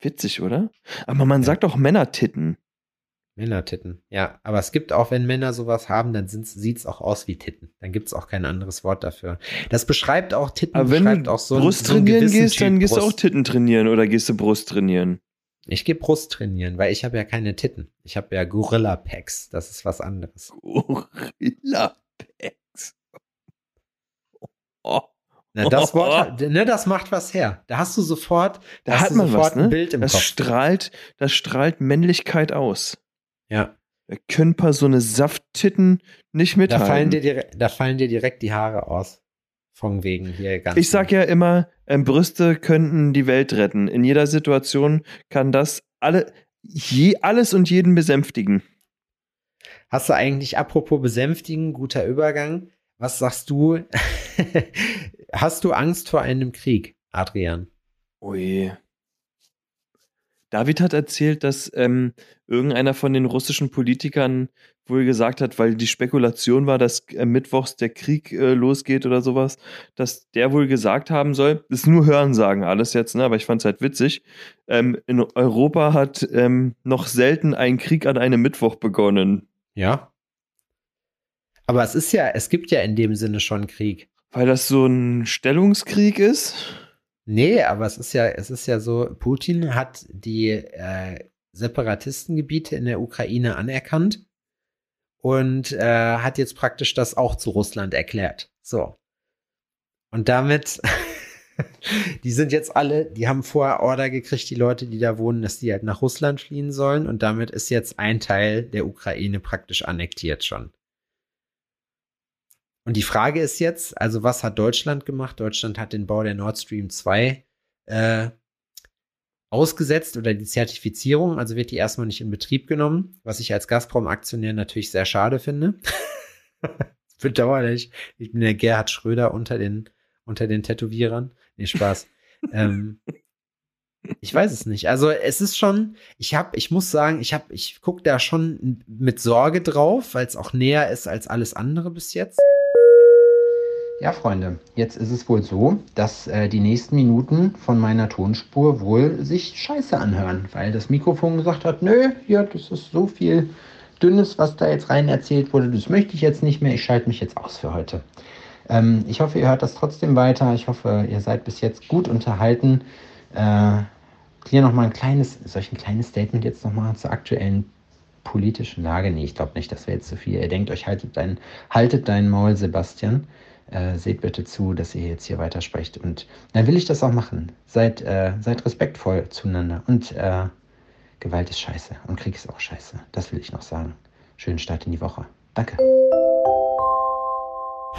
Witzig, oder? Aber man Ja. sagt auch Männertitten. Männertitten. Ja, aber es gibt auch, wenn Männer sowas haben, dann sieht es auch aus wie Titten. Dann gibt es auch kein anderes Wort dafür. Das beschreibt auch Titten, Aber wenn beschreibt du auch so Brust so einen trainieren gewissen gehst, dann Typ gehst du auch. Titten trainieren oder gehst du Brust trainieren? Ich gehe Brust trainieren, weil ich habe ja keine Titten. Ich habe ja Gorilla Packs. Das ist was anderes. Gorilla Packs. Oh. Na, das Wort, ne, das macht was her. Da hast du sofort, Da hast hat man sofort was, ne? ein Bild im das Kopf. strahlt, das strahlt Männlichkeit aus. Ja, Da können paar so eine Safttitten nicht da mithalten. fallen, dir da fallen dir direkt die Haare aus. Von wegen hier ganz. Ich sag ja immer, ähm, Brüste könnten die Welt retten. In jeder Situation kann das alle, je, alles und jeden besänftigen. Hast du eigentlich, apropos besänftigen, guter Übergang, was sagst du? Hast du Angst vor einem Krieg, Adrian? Ui. David hat erzählt, dass ähm, irgendeiner von den russischen Politikern wohl gesagt hat, weil die Spekulation war, dass äh, mittwochs der Krieg äh, losgeht oder sowas, dass der wohl gesagt haben soll, das ist nur Hörensagen alles jetzt, ne, aber ich fand es halt witzig, ähm, in Europa hat ähm, noch selten ein Krieg an einem Mittwoch begonnen, Ja. Aber es ist ja, es gibt ja in dem Sinne schon Krieg. weil das so ein Stellungskrieg ist. Nee, aber es ist ja, es ist ja so, Putin hat die äh, Separatistengebiete in der Ukraine anerkannt und äh, hat jetzt praktisch das auch zu Russland erklärt. So. Und damit, die sind jetzt alle, die haben vorher Order gekriegt, die Leute, die da wohnen, dass die halt nach Russland fliehen sollen und damit ist jetzt ein Teil der Ukraine praktisch annektiert schon. Und die Frage ist jetzt, also was hat Deutschland gemacht? Deutschland hat den Bau der Nord Stream 2 äh, ausgesetzt oder die Zertifizierung, also wird die erstmal nicht in Betrieb genommen, was ich als Gazprom-Aktionär natürlich sehr schade finde. Bedauerlich. Ich bin der Gerhard Schröder unter den, unter den Tätowierern. Nee, Spaß. ähm, ich weiß es nicht. Also es ist schon, ich habe, ich muss sagen, ich habe, ich gucke da schon mit Sorge drauf, weil es auch näher ist als alles andere bis jetzt. Ja, Freunde, jetzt ist es wohl so, dass äh, die nächsten Minuten von meiner Tonspur wohl sich scheiße anhören, weil das Mikrofon gesagt hat, nö, hier, das ist so viel Dünnes, was da jetzt rein erzählt wurde, das möchte ich jetzt nicht mehr, ich schalte mich jetzt aus für heute. Ähm, ich hoffe, ihr hört das trotzdem weiter, ich hoffe, ihr seid bis jetzt gut unterhalten. Äh, hier nochmal ein kleines, soll ein kleines Statement jetzt nochmal zur aktuellen politischen Lage? Nee, ich glaube nicht, das wäre jetzt zu viel. Ihr denkt euch, haltet dein, haltet dein Maul, Sebastian. Äh, seht bitte zu, dass ihr jetzt hier weitersprecht. Und dann will ich das auch machen. Seid, äh, seid respektvoll zueinander. Und äh, Gewalt ist scheiße und Krieg ist auch scheiße. Das will ich noch sagen. Schönen Start in die Woche. Danke.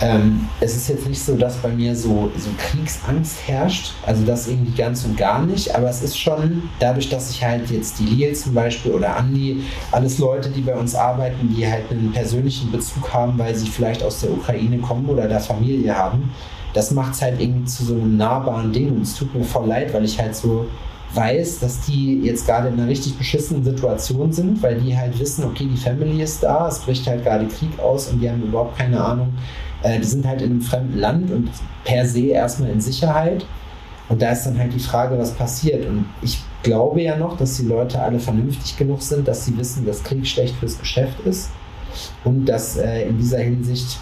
Ähm, es ist jetzt nicht so, dass bei mir so, so Kriegsangst herrscht. Also das irgendwie ganz und gar nicht. Aber es ist schon dadurch, dass ich halt jetzt die Lil zum Beispiel oder Andi, alles Leute, die bei uns arbeiten, die halt einen persönlichen Bezug haben, weil sie vielleicht aus der Ukraine kommen oder da Familie haben. Das macht es halt irgendwie zu so einem nahbaren Ding. Und es tut mir voll leid, weil ich halt so weiß, dass die jetzt gerade in einer richtig beschissenen Situation sind, weil die halt wissen, okay, die Family ist da, es bricht halt gerade Krieg aus und die haben überhaupt keine Ahnung. Äh, die sind halt in einem fremden Land und per se erstmal in Sicherheit. Und da ist dann halt die Frage, was passiert. Und ich glaube ja noch, dass die Leute alle vernünftig genug sind, dass sie wissen, dass Krieg schlecht fürs Geschäft ist und dass äh, in dieser Hinsicht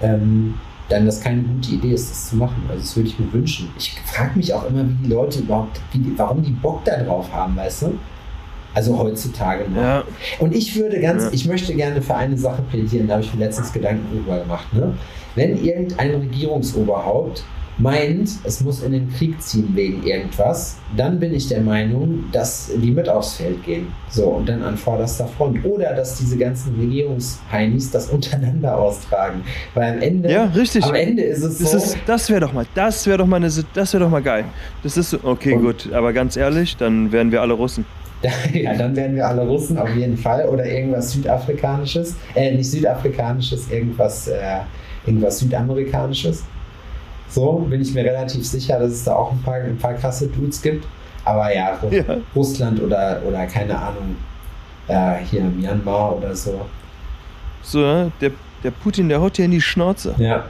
ähm, dann das keine gute Idee ist, das zu machen. Also das würde ich mir wünschen. Ich frage mich auch immer, wie die Leute überhaupt, die, warum die Bock da drauf haben, weißt du? Also heutzutage noch. Ja. Und ich würde ganz, ja. ich möchte gerne für eine Sache plädieren, da habe ich mir letztens Gedanken drüber gemacht. Ne? Wenn irgendein Regierungsoberhaupt meint, es muss in den Krieg ziehen wegen irgendwas, dann bin ich der Meinung, dass die mit aufs Feld gehen. So, und dann an vorderster Front. Oder dass diese ganzen Regierungsheinis das untereinander austragen. Weil am Ende, ja, richtig. Am Ende ist es das so. Ist, das wäre doch mal, das wäre doch mal eine, das wäre doch mal geil. Das ist okay, und, gut. Aber ganz ehrlich, dann wären wir alle Russen. ja, dann wären wir alle Russen auf jeden Fall. Oder irgendwas Südafrikanisches. Äh, nicht Südafrikanisches, irgendwas, äh, irgendwas Südamerikanisches. So bin ich mir relativ sicher, dass es da auch ein paar, ein paar krasse Dudes gibt. Aber ja, ja. Russland oder, oder keine Ahnung, äh, hier Myanmar oder so. So, ne? der, der Putin, der haut dir in die Schnauze. Ja,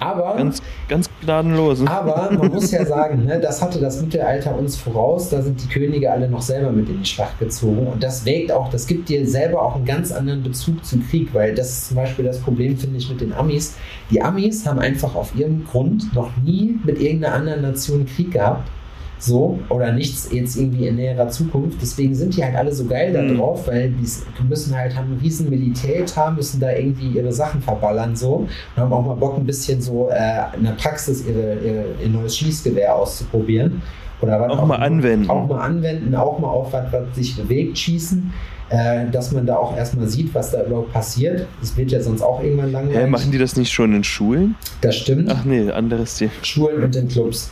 aber, ganz, ganz gnadenlos. Aber man muss ja sagen, ne, das hatte das Mittelalter uns voraus. Da sind die Könige alle noch selber mit in die Schlacht gezogen. Und das wägt auch, das gibt dir selber auch einen ganz anderen Bezug zum Krieg, weil das ist zum Beispiel das Problem, finde ich, mit den Amis. Die Amis haben einfach auf ihrem Grund noch nie mit irgendeiner anderen Nation Krieg gehabt so, oder nichts jetzt irgendwie in näherer Zukunft. Deswegen sind die halt alle so geil da mhm. drauf, weil die müssen halt, haben einen riesen Militäretat, müssen da irgendwie ihre Sachen verballern so und haben auch mal Bock, ein bisschen so äh, in der Praxis ihre, ihre, ihr neues Schießgewehr auszuprobieren. Oder was auch, auch mal anwenden. Auch mal anwenden, auch mal auf was, was sich bewegt, schießen. Äh, dass man da auch erstmal sieht, was da überhaupt passiert. Das wird ja sonst auch irgendwann langweilig. Hä, machen die das nicht schon in Schulen? Das stimmt. Ach nee, anderes Thema. Schulen und in Clubs.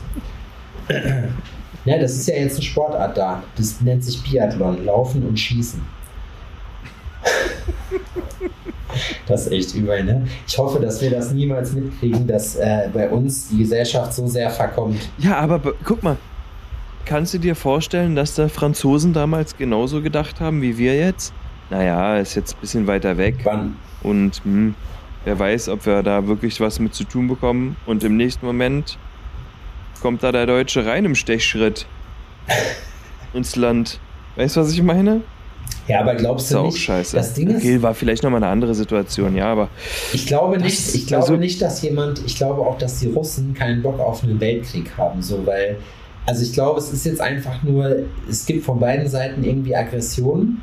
Ja, das ist ja jetzt eine Sportart da. Das nennt sich Biathlon, Laufen und Schießen. Das ist echt übel, ne? Ich hoffe, dass wir das niemals mitkriegen, dass äh, bei uns die Gesellschaft so sehr verkommt. Ja, aber guck mal, kannst du dir vorstellen, dass da Franzosen damals genauso gedacht haben wie wir jetzt? Naja, ist jetzt ein bisschen weiter weg. Wann? Und hm, wer weiß, ob wir da wirklich was mit zu tun bekommen. Und im nächsten Moment kommt da der Deutsche rein im Stechschritt ins Land. Weißt du, was ich meine? Ja, aber glaubst du nicht? scheiße. Das Ding ist, okay, war vielleicht nochmal eine andere Situation, ja, aber. Ich glaube nicht, ich glaube also, nicht, dass jemand, ich glaube auch, dass die Russen keinen Bock auf einen Weltkrieg haben, so, weil, also ich glaube, es ist jetzt einfach nur, es gibt von beiden Seiten irgendwie Aggressionen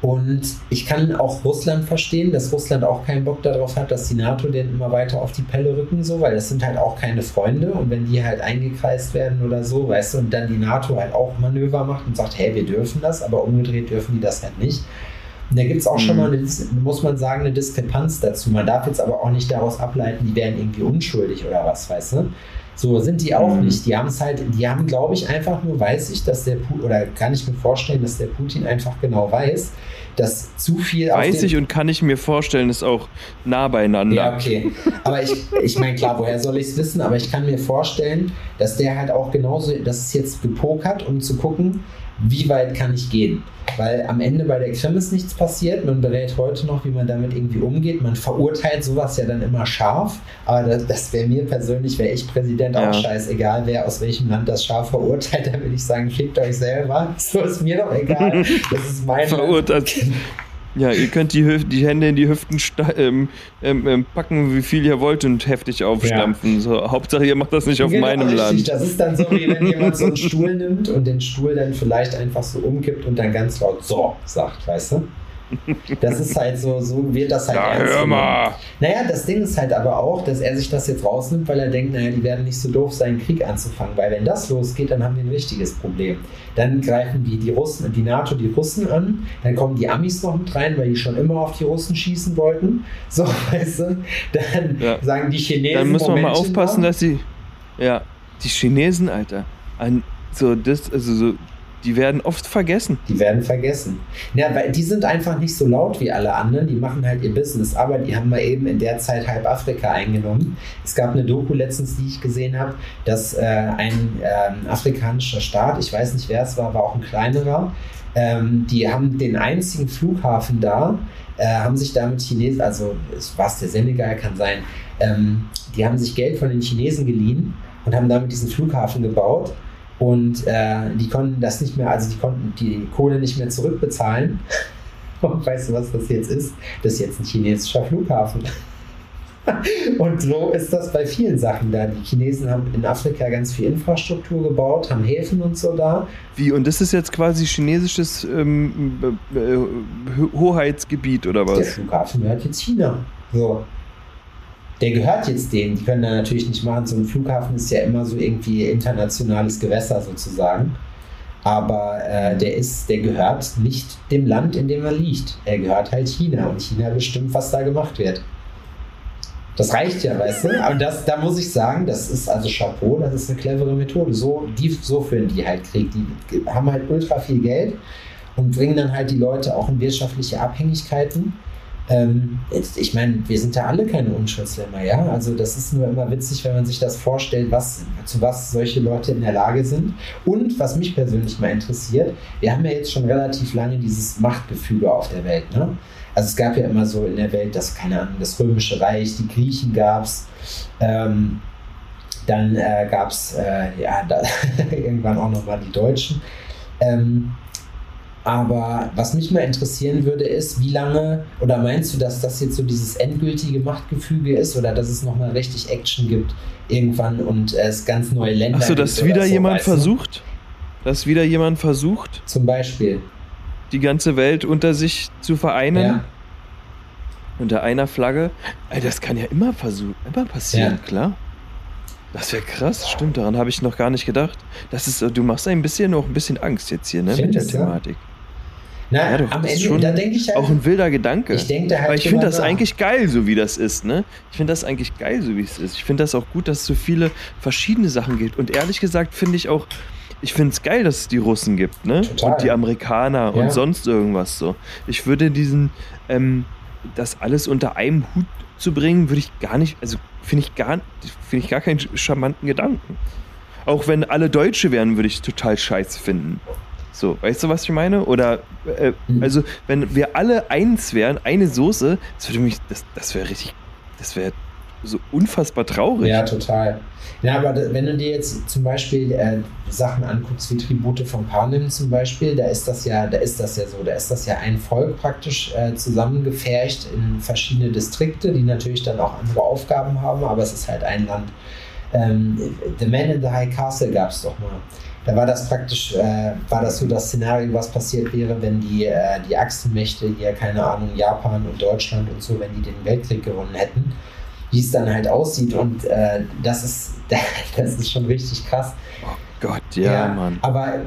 und ich kann auch Russland verstehen, dass Russland auch keinen Bock darauf hat, dass die NATO den immer weiter auf die Pelle rücken, so, weil das sind halt auch keine Freunde und wenn die halt eingekreist werden oder so, weißt du, und dann die NATO halt auch Manöver macht und sagt, hey, wir dürfen das, aber umgedreht dürfen die das halt nicht. Und da gibt es auch mhm. schon mal, eine, muss man sagen, eine Diskrepanz dazu. Man darf jetzt aber auch nicht daraus ableiten, die wären irgendwie unschuldig oder was, weißt du? So sind die auch mhm. nicht. Die haben es halt, die haben, glaube ich, einfach nur, weiß ich, dass der Putin, oder kann ich mir vorstellen, dass der Putin einfach genau weiß, dass zu viel. Weiß ich und kann ich mir vorstellen, ist auch nah beieinander. Ja, okay. Aber ich, ich meine, klar, woher soll ich es wissen? Aber ich kann mir vorstellen, dass der halt auch genauso, das ist jetzt gepokert, um zu gucken, wie weit kann ich gehen? Weil am Ende bei der Krim ist nichts passiert. Man berät heute noch, wie man damit irgendwie umgeht. Man verurteilt sowas ja dann immer scharf. Aber das, das wäre mir persönlich, wäre ich Präsident, auch ja. scheißegal, wer aus welchem Land das scharf verurteilt. Da würde ich sagen, fickt euch selber. So ist mir doch egal. Das ist mein Verurteilt. Ja, ihr könnt die, Hüf die Hände in die Hüften ähm, ähm, ähm, packen, wie viel ihr wollt und heftig aufstampfen. Ja. So, Hauptsache, ihr macht das nicht auf genau, meinem richtig. Land. Das ist dann so, wie wenn jemand so einen Stuhl nimmt und den Stuhl dann vielleicht einfach so umkippt und dann ganz laut so sagt, weißt du? Das ist halt so, so wird das halt Ja, ernst hör mal. Naja, das Ding ist halt aber auch, dass er sich das jetzt rausnimmt, weil er denkt, naja, die werden nicht so doof sein, Krieg anzufangen, weil wenn das losgeht, dann haben wir ein richtiges Problem. Dann greifen die, die Russen, die NATO die Russen an, dann kommen die Amis noch mit rein, weil die schon immer auf die Russen schießen wollten. So, weißt du, dann Ja. sagen die Chinesen. Dann muss man mal aufpassen, mal. dass sie. Ja, die Chinesen, Alter. An, so, das, also so, die werden oft vergessen. Die werden vergessen. Ja, weil die sind einfach nicht so laut wie alle anderen. Die machen halt ihr Business. Aber die haben mal eben in der Zeit halb Afrika eingenommen. Es gab eine Doku letztens, die ich gesehen habe, dass äh, ein ähm, afrikanischer Staat, ich weiß nicht wer es war, war auch ein kleinerer, ähm, die haben den einzigen Flughafen da, äh, haben sich damit Chinesen, also war es der Senegal, kann sein, ähm, die haben sich Geld von den Chinesen geliehen und haben damit diesen Flughafen gebaut. Und äh, die konnten das nicht mehr, also die konnten die Kohle nicht mehr zurückbezahlen. Und weißt du, was das jetzt ist? Das ist jetzt ein chinesischer Flughafen. Und so ist das bei vielen Sachen da. Die Chinesen haben in Afrika ganz viel Infrastruktur gebaut, haben Häfen und so da. Wie, und das ist jetzt quasi chinesisches ähm, äh, äh, Hoheitsgebiet oder Der was? Flughafen gehört jetzt China. So. Der gehört jetzt denen. Die können da natürlich nicht machen. So ein Flughafen ist ja immer so irgendwie internationales Gewässer sozusagen. Aber äh, der ist, der gehört nicht dem Land, in dem er liegt. Er gehört halt China und China bestimmt, was da gemacht wird. Das reicht ja, weißt du? Aber das, da muss ich sagen, das ist also Chapeau, das ist eine clevere Methode. So, die, so führen die halt Krieg. Die haben halt ultra viel Geld und bringen dann halt die Leute auch in wirtschaftliche Abhängigkeiten. Ähm, ich meine, wir sind ja alle keine Unschuldslämmer, ja. Also das ist nur immer witzig, wenn man sich das vorstellt, was, zu was solche Leute in der Lage sind. Und was mich persönlich mal interessiert, wir haben ja jetzt schon relativ lange dieses Machtgefüge auf der Welt, ne? Also es gab ja immer so in der Welt das, keine Ahnung, das Römische Reich, die Griechen gab es, ähm, dann äh, gab es äh, ja, irgendwann auch nochmal die Deutschen. Ähm, aber was mich mal interessieren würde, ist, wie lange, oder meinst du, dass das jetzt so dieses endgültige Machtgefüge ist oder dass es nochmal richtig Action gibt irgendwann und es ganz neue Länder Achso, gibt dass oder wieder so, jemand weißt du? versucht, dass wieder jemand versucht, Zum Beispiel. die ganze Welt unter sich zu vereinen, Ja, unter einer Flagge. Ey, das kann ja immer versuchen, immer passieren, Ja. klar. Das wäre krass, stimmt, daran habe ich noch gar nicht gedacht. Das ist, du machst ein bisschen noch ein bisschen Angst jetzt hier, ne, mit der Findest du? Na, Ja, doch, am Ende, schon da denke ich halt, Auch ein wilder Gedanke. ich denke halt Aber ich finde das nach. eigentlich geil, so wie das ist, ne? Ich finde das eigentlich geil, so wie es ist. Ich finde das auch gut, dass es so viele verschiedene Sachen gibt. Und ehrlich gesagt finde ich auch, ich finde es geil, dass es die Russen gibt, ne? Total. Und die Amerikaner Ja. und sonst irgendwas so. Ich würde diesen, ähm, das alles unter einem Hut zu bringen, würde ich gar nicht, also finde ich gar, finde ich gar keinen charmanten Gedanken. Auch wenn alle Deutsche wären, würde ich es total scheiße finden. So, weißt du, was ich meine? Oder, äh, Mhm. also, wenn wir alle eins wären, eine Soße, das würde mich, das, das wäre richtig, das wäre so unfassbar traurig. Ja, total. Ja, aber wenn du dir jetzt zum Beispiel äh, Sachen anguckst, wie Tribute von Panem zum Beispiel, da ist das ja, da ist das ja so, da ist das ja ein Volk praktisch äh, zusammengefärcht in verschiedene Distrikte, die natürlich dann auch andere Aufgaben haben, aber es ist halt ein Land. Ähm, The Man in the High Castle gab es doch mal. Da war das praktisch, äh, war das so das Szenario, was passiert wäre, wenn die, äh, die Achsenmächte hier, keine Ahnung, Japan und Deutschland und so, wenn die den Weltkrieg gewonnen hätten, wie es dann halt aussieht. Und äh, das ist, das ist schon richtig krass. Gott, ja, Mann. Aber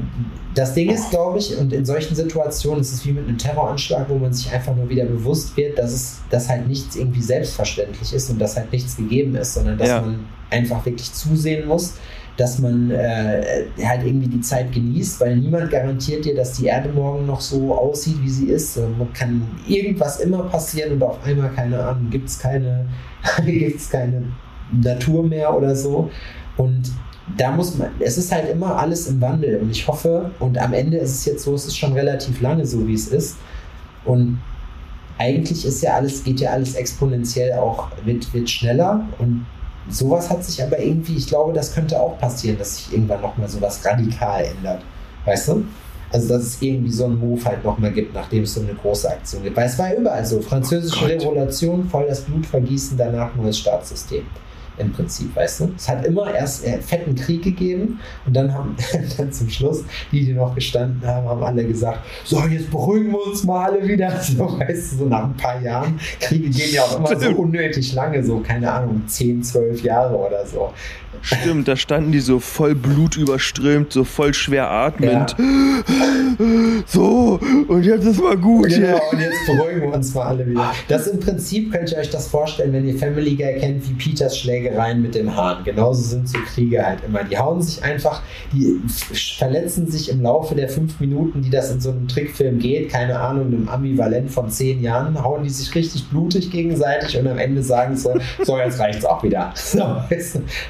das Ding ist, glaube ich, und in solchen Situationen ist es wie mit einem Terroranschlag, wo man sich einfach nur wieder bewusst wird, dass es dass halt nichts irgendwie selbstverständlich ist und dass halt nichts gegeben ist, sondern dass Ja. man einfach wirklich zusehen muss, dass man äh, halt irgendwie die Zeit genießt, weil niemand garantiert dir, dass die Erde morgen noch so aussieht, wie sie ist. Man kann irgendwas immer passieren und auf einmal, keine Ahnung, gibt es keine, gibt's keine Natur mehr oder so. Und da muss man, es ist halt immer alles im Wandel und ich hoffe, und am Ende ist es jetzt so, es ist schon relativ lange so, wie es ist. Und eigentlich ist ja alles, geht ja alles exponentiell auch, wird, wird schneller und sowas hat sich aber irgendwie, ich glaube, das könnte auch passieren, dass sich irgendwann nochmal sowas radikal ändert. Weißt du? Also, dass es irgendwie so einen Move halt nochmal gibt, nachdem es so eine große Aktion gibt. Weil es war überall so. Französische Oh. Revolution, voll das Blutvergießen, danach neues Staatssystem. Im Prinzip, weißt du? Es hat immer erst äh, fetten Krieg gegeben und dann haben dann zum Schluss, die, die noch gestanden haben, haben alle gesagt, so, jetzt beruhigen wir uns mal alle wieder. So, weißt du, so nach ein paar Jahren. Kriege gehen ja auch immer so unnötig lange, so, keine Ahnung, 10, 12 Jahre oder so. Stimmt, da standen die so voll blutüberströmt, so voll schwer atmend. Ja. So, und jetzt ist mal gut. Genau, hier. und jetzt beruhigen wir uns mal alle wieder. Das im Prinzip könnt ihr euch das vorstellen, wenn ihr Family Guy kennt, wie Peters Schlägereien mit dem Hahn. Genauso sind so Kriege halt immer. Die hauen sich einfach, die verletzen sich im Laufe der fünf Minuten, die das in so einem Trickfilm geht, keine Ahnung, einem Ambivalent von zehn Jahren, hauen die sich richtig blutig gegenseitig und am Ende sagen sie, so, jetzt reicht's auch wieder. So,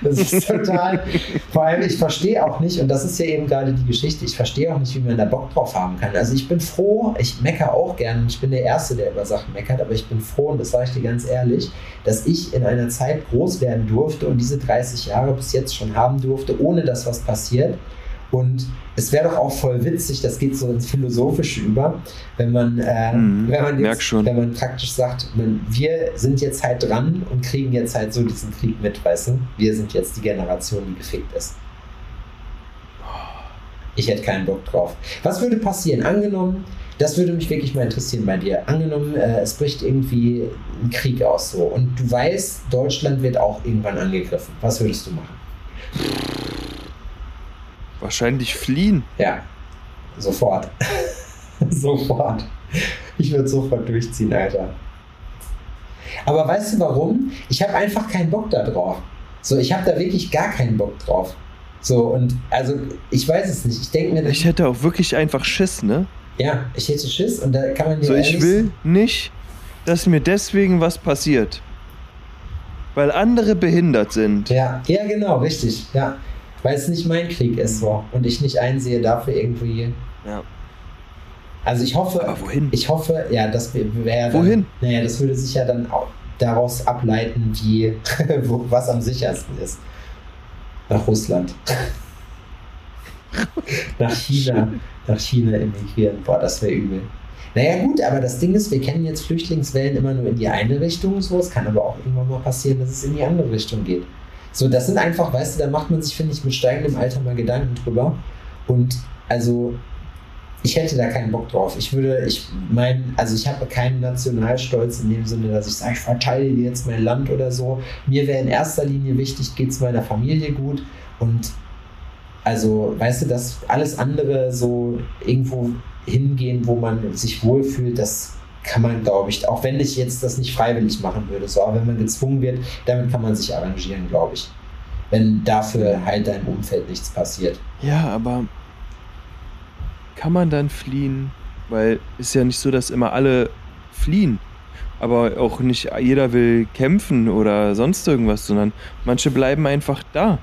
das ist ist total. Vor allem, ich verstehe auch nicht, und das ist ja eben gerade die Geschichte, ich verstehe auch nicht, wie man da Bock drauf haben kann. Also ich bin froh, ich meckere auch gerne, ich bin der Erste, der über Sachen meckert, aber ich bin froh, und das sage ich dir ganz ehrlich, dass ich in einer Zeit groß werden durfte und diese 30 Jahre bis jetzt schon haben durfte, ohne dass was passiert. Und es wäre doch auch voll witzig, das geht so ins Philosophische über, wenn man, äh, mm, wenn, man jetzt, wenn man praktisch sagt, man, wir sind jetzt halt dran und kriegen jetzt halt so diesen Krieg mit, weißt du? Wir sind jetzt die Generation, die gefickt ist. Ich hätte keinen Bock drauf. Was würde passieren? Angenommen, das würde mich wirklich mal interessieren bei dir. Angenommen, äh, es bricht irgendwie ein Krieg aus so und du weißt, Deutschland wird auch irgendwann angegriffen. Was würdest du machen? Wahrscheinlich fliehen. Ja, sofort. sofort. Ich würde sofort durchziehen, Alter. Aber weißt du warum? Ich habe einfach keinen Bock da drauf. So, ich habe da wirklich gar keinen Bock drauf. So, und also, ich weiß es nicht. Ich denke mir. Ich hätte auch wirklich einfach Schiss, ne? Ja, ich hätte Schiss und da kann man mir. So, ich will nicht, dass mir deswegen was passiert. Weil andere behindert sind. Ja, ja, genau, richtig. Ja. Weil es nicht mein Krieg ist so und ich nicht einsehe, dafür irgendwie. Ja. Also ich hoffe, Aber wohin? ich hoffe, ja, das wäre. Wohin? Naja, das würde sich ja dann auch daraus ableiten, wie was am sichersten ist. Nach Russland. nach China. Nach China emigrieren. Boah, das wäre übel. Naja, gut, aber das Ding ist, wir kennen jetzt Flüchtlingswellen immer nur in die eine Richtung, so. Es kann aber auch irgendwann mal passieren, dass es in die andere Richtung geht. So, das sind einfach, weißt du, da macht man sich, finde ich, mit steigendem Alter mal Gedanken drüber. Und also, ich hätte da keinen Bock drauf. Ich würde, ich mein, also ich habe keinen Nationalstolz in dem Sinne, dass ich sage, ich verteidige jetzt mein Land oder so. Mir wäre in erster Linie wichtig, geht es meiner Familie gut und also, weißt du, dass alles andere so irgendwo hingehen, wo man sich wohlfühlt, das kann man, glaube ich, auch wenn ich jetzt das nicht freiwillig machen würde, so, aber wenn man gezwungen wird, damit kann man sich arrangieren, glaube ich. Wenn dafür halt deinem Umfeld nichts passiert. Ja, aber kann man dann fliehen? Weil ist ja nicht so, dass immer alle fliehen. Aber auch nicht jeder will kämpfen oder sonst irgendwas, sondern manche bleiben einfach da.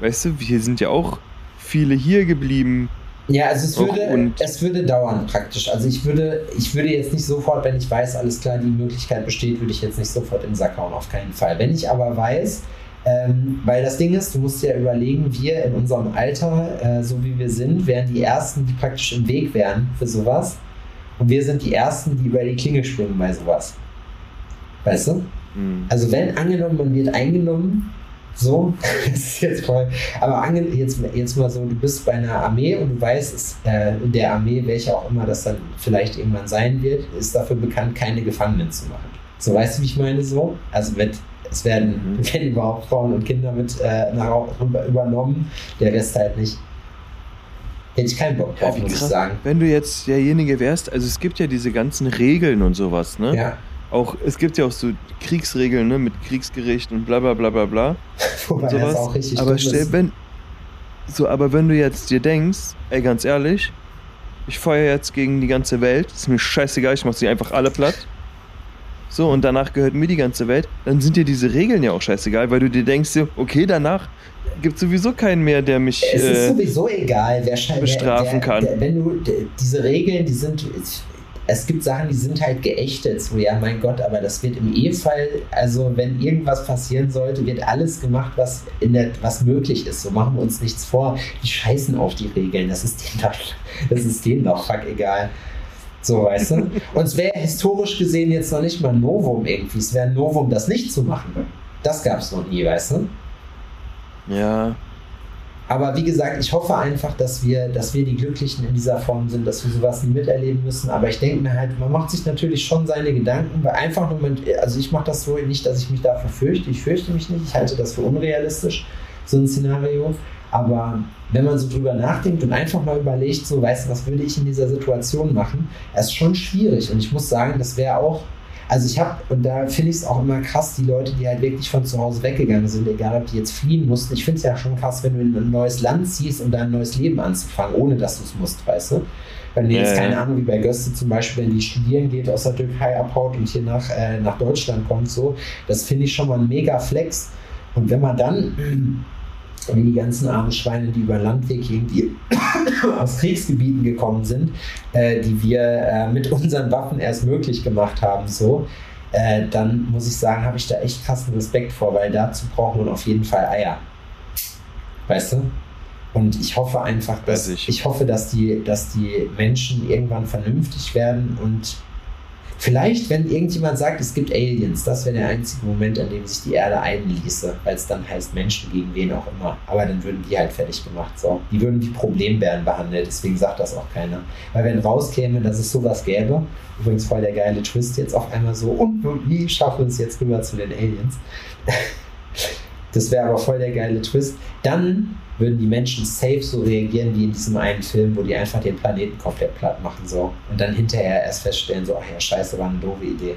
Weißt du, wir sind ja auch viele hier geblieben, ja, also es würde, es würde dauern praktisch. Also ich würde, ich würde jetzt nicht sofort, wenn ich weiß, alles klar, die Möglichkeit besteht, würde ich jetzt nicht sofort in den Sack hauen, auf keinen Fall. Wenn ich aber weiß, ähm, weil das Ding ist, du musst dir überlegen, wir in unserem Alter, äh, so wie wir sind, wären die Ersten, die praktisch im Weg wären für sowas. Und wir sind die Ersten, die über die Klinge springen bei sowas. Weißt du? Mhm. Also wenn angenommen, man wird eingenommen, so, das ist jetzt voll. Aber jetzt, jetzt mal so, du bist bei einer Armee und du weißt, es, äh, in der Armee, welche auch immer das dann vielleicht irgendwann sein wird, ist dafür bekannt, keine Gefangenen zu machen. So, weißt du, wie ich meine so? Also wird, es werden, mhm. wenn überhaupt Frauen und Kinder mit äh, nach rüber übernommen, der Rest halt nicht. Hätte ich keinen Bock drauf, ja, muss krass. ich sagen. Wenn du jetzt derjenige wärst, also es gibt ja diese ganzen Regeln und sowas, ne? Ja auch, es gibt ja auch so Kriegsregeln, ne, mit Kriegsgericht und bla bla bla bla bla. Wobei sowas. Das auch richtig aber stell, wenn, so, aber wenn du jetzt dir denkst, ey, ganz ehrlich, ich feuer jetzt gegen die ganze Welt, ist mir scheißegal, ich mach sie einfach alle platt. So, und danach gehört mir die ganze Welt, dann sind dir diese Regeln ja auch scheißegal, weil du dir denkst, okay, danach gibt sowieso keinen mehr, der mich es ist äh, sowieso egal, wer bestrafen der, kann. Der, wenn du diese Regeln, die sind es gibt Sachen, die sind halt geächtet. So, ja, mein Gott, aber das wird im E-Fall, also wenn irgendwas passieren sollte, wird alles gemacht, was, in der, was möglich ist. So machen wir uns nichts vor. Die scheißen auf die Regeln. Das ist denen doch, das ist denen doch fuck egal. So, weißt du? Und es wäre historisch gesehen jetzt noch nicht mal ein Novum irgendwie. Es wäre ein Novum, das nicht zu machen. Das gab es noch nie, weißt du? Ja. Aber wie gesagt, ich hoffe einfach, dass wir, dass wir die Glücklichen in dieser Form sind, dass wir sowas nie miterleben müssen. Aber ich denke mir halt, man macht sich natürlich schon seine Gedanken, weil einfach nur, mit, also ich mache das so nicht, dass ich mich dafür fürchte. Ich fürchte mich nicht. Ich halte das für unrealistisch, so ein Szenario. Aber wenn man so drüber nachdenkt und einfach mal überlegt, so, weißt du, was würde ich in dieser Situation machen, ist schon schwierig. Und ich muss sagen, das wäre auch, also ich habe, und da finde ich es auch immer krass, die Leute, die halt wirklich von zu Hause weggegangen sind, egal ob die jetzt fliehen mussten. Ich finde es ja schon krass, wenn du in ein neues Land ziehst und da ein neues Leben anzufangen, ohne dass du es musst, weißt du? Wenn jetzt, Ja, ja. keine Ahnung, wie bei Göste zum Beispiel, wenn die studieren geht, aus der Türkei abhaut und hier nach, äh, nach Deutschland kommt, so, das finde ich schon mal ein mega Flex. Und wenn man dann, wie die ganzen armen Schweine, die über Landweg irgendwie aus Kriegsgebieten gekommen sind, äh, die wir äh, mit unseren Waffen erst möglich gemacht haben, so, äh, dann muss ich sagen, habe ich da echt krassen Respekt vor, weil dazu braucht man auf jeden Fall Eier. Weißt du? Und ich hoffe einfach, dass ich. ich hoffe, dass die, dass die Menschen irgendwann vernünftig werden und vielleicht, wenn irgendjemand sagt, es gibt Aliens, das wäre der einzige Moment, an dem sich die Erde einließe, weil es dann heißt Menschen gegen wen auch immer. Aber dann würden die halt fertig gemacht. So. Die würden wie Problembären behandelt, deswegen sagt das auch keiner. Weil wenn rauskäme, dass es sowas gäbe, übrigens voll der geile Twist jetzt auf einmal so, und wie schaffen wir es jetzt rüber zu den Aliens? Das wäre aber voll der geile Twist. Dann würden die Menschen safe so reagieren wie in diesem einen Film, wo die einfach den Planeten komplett platt machen so und dann hinterher erst feststellen so, ach ja, scheiße, war eine doofe Idee.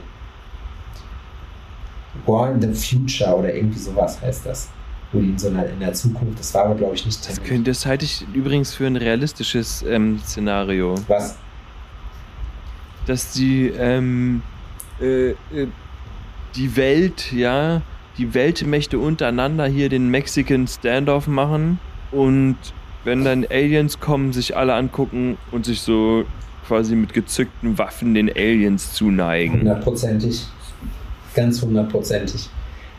War in the Future oder irgendwie sowas heißt das. Wo die in so einer in der Zukunft, das war aber glaube ich nicht Das, könnte, das halte ich übrigens für ein realistisches ähm, Szenario. Was? Dass die, ähm, äh, äh, die Welt, ja, die Weltmächte untereinander hier den Mexican Standoff machen und wenn dann Aliens kommen, sich alle angucken und sich so quasi mit gezückten Waffen den Aliens zuneigen. Hundertprozentig. Ganz hundertprozentig.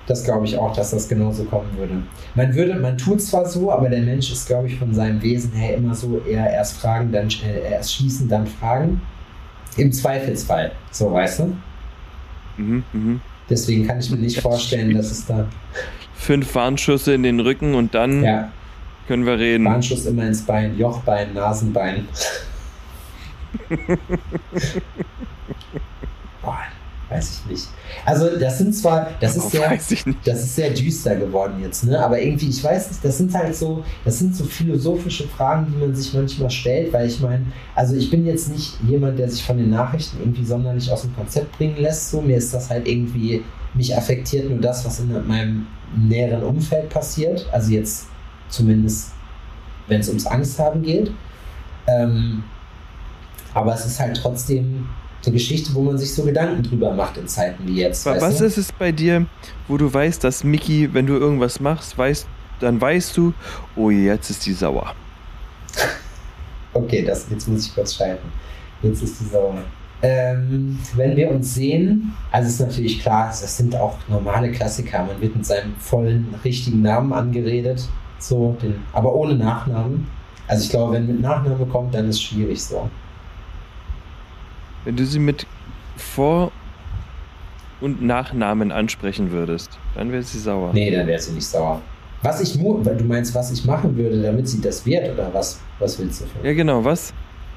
Das glaube ich auch, dass das genauso kommen würde. Man würde, man tut zwar so, aber der Mensch ist, glaube ich, von seinem Wesen her immer so eher erst fragen, dann äh, erst schießen, dann fragen. Im Zweifelsfall. So, weißt du? Mhm, mhm. Deswegen kann ich mir nicht vorstellen, dass es da. Fünf Warnschüsse in den Rücken und dann Ja, können wir reden. Warnschuss immer ins Bein, Jochbein, Nasenbein. Boah, weiß ich nicht. Also, das sind zwar, das ist sehr. Das ist sehr düster geworden jetzt, ne? Aber irgendwie, ich weiß nicht, das sind halt so, das sind so philosophische Fragen, die man sich manchmal stellt, weil ich meine, also ich bin jetzt nicht jemand, der sich von den Nachrichten irgendwie sonderlich aus dem Konzept bringen lässt. So, mir ist das halt irgendwie, mich affektiert nur das, was in meinem näheren Umfeld passiert. Also jetzt zumindest, wenn es ums Angst haben geht. Ähm, aber es ist halt trotzdem eine Geschichte, wo man sich so Gedanken drüber macht in Zeiten wie jetzt. Was du? ist es bei dir, wo du weißt, dass Mickey, wenn du irgendwas machst, weißt, dann weißt du, oh, jetzt ist die sauer. Okay, das, jetzt muss ich kurz schalten. Jetzt ist die Sauer. Ähm, wenn wir uns sehen, also ist natürlich klar, das sind auch normale Klassiker. Man wird mit seinem vollen, richtigen Namen angeredet, so, den, aber ohne Nachnamen. Also ich glaube, wenn mit Nachname kommt, dann ist es schwierig so. Wenn du sie mit Vor- und Nachnamen ansprechen würdest, dann wäre sie sauer. Nee, dann wäre sie nicht sauer. Was ich mu weil du meinst, was ich machen würde, damit sie das wird, oder was? Was willst du für? Ja, genau, was?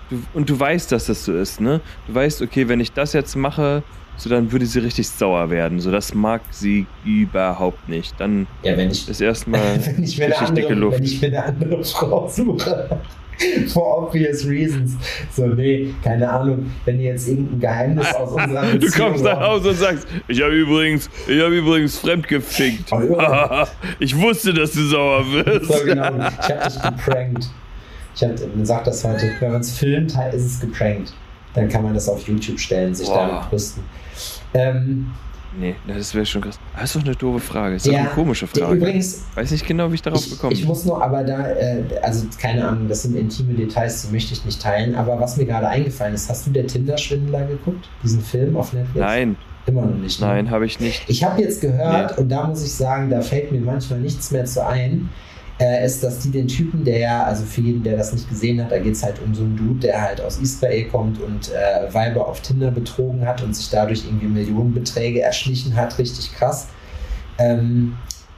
Du, und du weißt, dass das so ist, ne? Du weißt, okay, wenn ich das jetzt mache, so dann würde sie richtig sauer werden. So, das mag sie überhaupt nicht. Dann Ja, wenn ich, ist erstmal wenn ich mir eine richtig dicke andere, Luft. wenn ich mir eine andere Frau suche. For obvious reasons. So, nee, keine Ahnung. Wenn ihr jetzt irgendein Geheimnis aus unserer Du Beziehung kommst nach Hause und sagst, ich habe übrigens, ich habe übrigens fremdgefickt. Oh, ja. ich wusste, dass du sauer wirst. So, genau. Ich hab dich geprankt. Ich hab, man sagt das heute, wenn man es filmt, ist es geprankt. Dann kann man das auf YouTube stellen, sich Boah. damit brüsten. Ähm, Nee, das wäre schon krass. Das ist doch eine doofe Frage. Das ist Ja, eine komische Frage. übrigens, Weiß nicht genau, wie ich darauf ich, gekommen ich bin. muss nur aber da, äh, also keine Ahnung, das sind intime Details, die möchte ich nicht teilen, aber was mir gerade eingefallen ist, hast du der Tinder-Schwindler geguckt? Diesen Film auf Netflix? Nein, Immer noch nicht. ne? nein, habe ich nicht. Ich habe jetzt gehört, und da muss ich sagen, da fällt mir manchmal nichts mehr zu ein, äh, ist, dass die den Typen, der ja, also für jeden, der das nicht gesehen hat, da geht es halt um so einen Dude, der halt aus Israel kommt und äh, Weiber auf Tinder betrogen hat und sich dadurch irgendwie Millionenbeträge erschlichen hat, richtig krass. Ähm,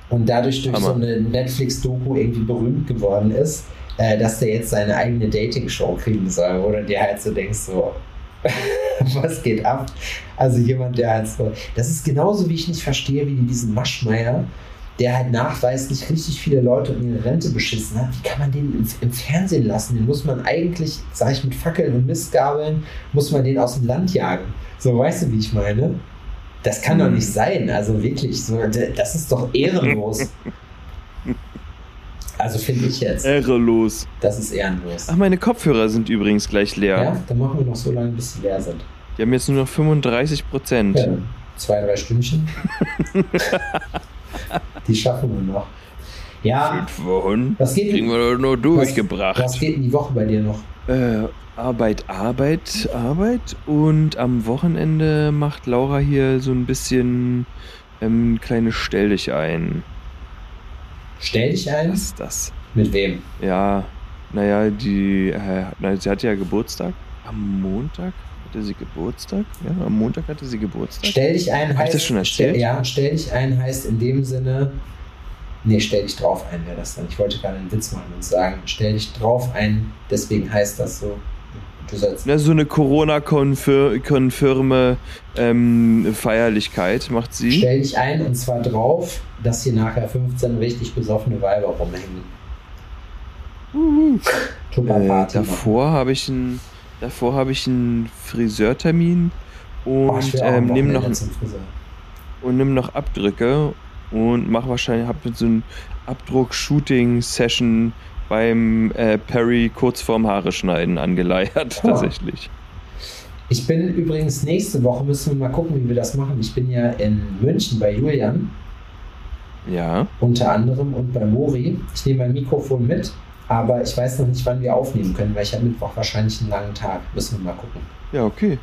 und dadurch durch Hammer. so eine Netflix-Doku irgendwie berühmt geworden ist, äh, dass der jetzt seine eigene Dating-Show kriegen soll, wo du dir halt so denkst, so, was geht ab? Also jemand, der halt so, das ist genauso, wie ich nicht verstehe, wie diesen Maschmeier, der halt nachweislich richtig viele Leute um ihre Rente beschissen hat. Wie kann man den im, im Fernsehen lassen? Den muss man eigentlich, sag ich mit Fackeln und Mistgabeln, muss man den aus dem Land jagen. So, weißt du, wie ich meine? Das kann doch nicht sein. Also wirklich, so, das ist doch ehrenlos. Also finde ich jetzt. Ehrelos. Das ist ehrenlos. Ach, meine Kopfhörer sind übrigens gleich leer. Ja, dann machen wir noch so lange, bis sie leer sind. Die haben jetzt nur noch 35 Prozent. Ja, zwei, drei Stündchen. Die schaffen wir noch. Ja, Fünf Wochen was geht, kriegen wir doch nur was, durchgebracht. was geht in die Woche bei dir noch? Äh, Arbeit, Arbeit, Arbeit. Und am Wochenende macht Laura hier so ein bisschen ähm, kleine Stell dich ein. Stell dich ein. Was ist das? Mit wem? Ja, naja, die, äh, na, sie hatte ja Geburtstag. Am Montag hatte sie Geburtstag. Ja, am Montag hatte sie Geburtstag. Stell dich ein Hab ich heißt. das schon stell, erzählt? ja, stell dich ein heißt in dem Sinne. Nee, stell dich drauf ein wäre das dann. Ich wollte gerade einen Witz machen und sagen, stell dich drauf ein, deswegen heißt das so. Du sollst. Na, so eine Corona-konfirme ähm, Feierlichkeit macht sie. Stell dich ein und zwar drauf, dass hier nachher 15 richtig besoffene Weiber rumhängen. Tupper Äh, davor habe ich einen davor habe ich einen Friseurtermin und Oh, ähm, nimm noch und nimm noch Abdrücke und mach wahrscheinlich hab so ein Abdruck-Shooting-Session beim äh, Perry kurz vorm Haare schneiden angeleiert Oh. tatsächlich. Ich bin übrigens nächste Woche, müssen wir mal gucken, wie wir das machen. Ich bin ja in München bei Julian, Ja, unter anderem, und bei Mori. Ich nehme mein Mikrofon mit, aber ich weiß noch nicht, wann wir aufnehmen können, weil ich habe Mittwoch wahrscheinlich einen langen Tag. Müssen wir mal gucken. ja okay.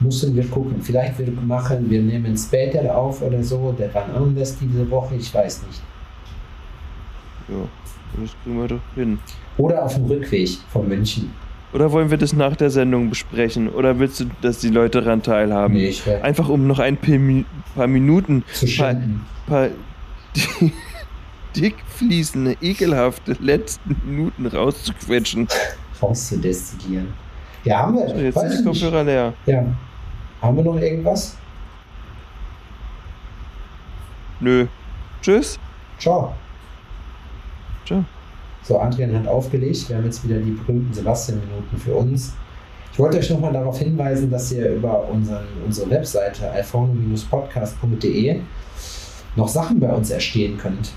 Müssen wir gucken. Vielleicht wir machen, wir nehmen später auf oder so, der wann anders diese Woche, ich weiß nicht. Ja, das kriegen wir doch hin. Oder auf dem Rückweg von München. Oder wollen wir das nach der Sendung besprechen? Oder willst du, dass die Leute daran teilhaben? Nee, ich Einfach um noch ein paar, Mi- paar Minuten, zu schinden. paar dick fließende, ekelhafte letzten Minuten rauszuquetschen. rauszudestillieren. Ja, haben wir. So, jetzt sind die. Kopfhörer leer. Ja. Haben wir noch irgendwas? Nö. Tschüss. Ciao. Ciao. So, Adrian hat aufgelegt. Wir haben jetzt wieder die berühmten Sebastian-Minuten für uns. Ich wollte euch nochmal darauf hinweisen, dass ihr über unseren, unsere Webseite alforno-podcast.de noch Sachen bei uns erstehen könnt.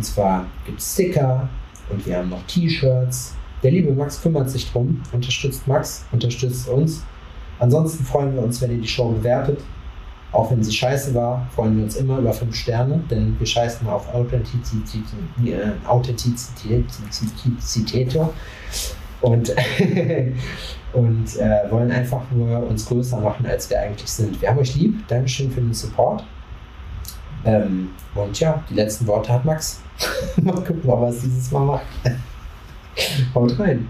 Und zwar gibt es Sticker und wir haben noch T-Shirts. Der liebe Max kümmert sich drum, unterstützt Max, unterstützt uns. Ansonsten freuen wir uns, wenn ihr die Show bewertet. Auch wenn sie scheiße war, freuen wir uns immer über 5 Sterne, denn wir scheißen auf Authentizität, Authentizität und, und äh, wollen einfach nur uns größer machen, als wir eigentlich sind. Wir haben euch lieb. Dankeschön für den Support. Ähm, und ja, die letzten Worte hat Max. mal gucken, es dieses Mal macht. Haut rein.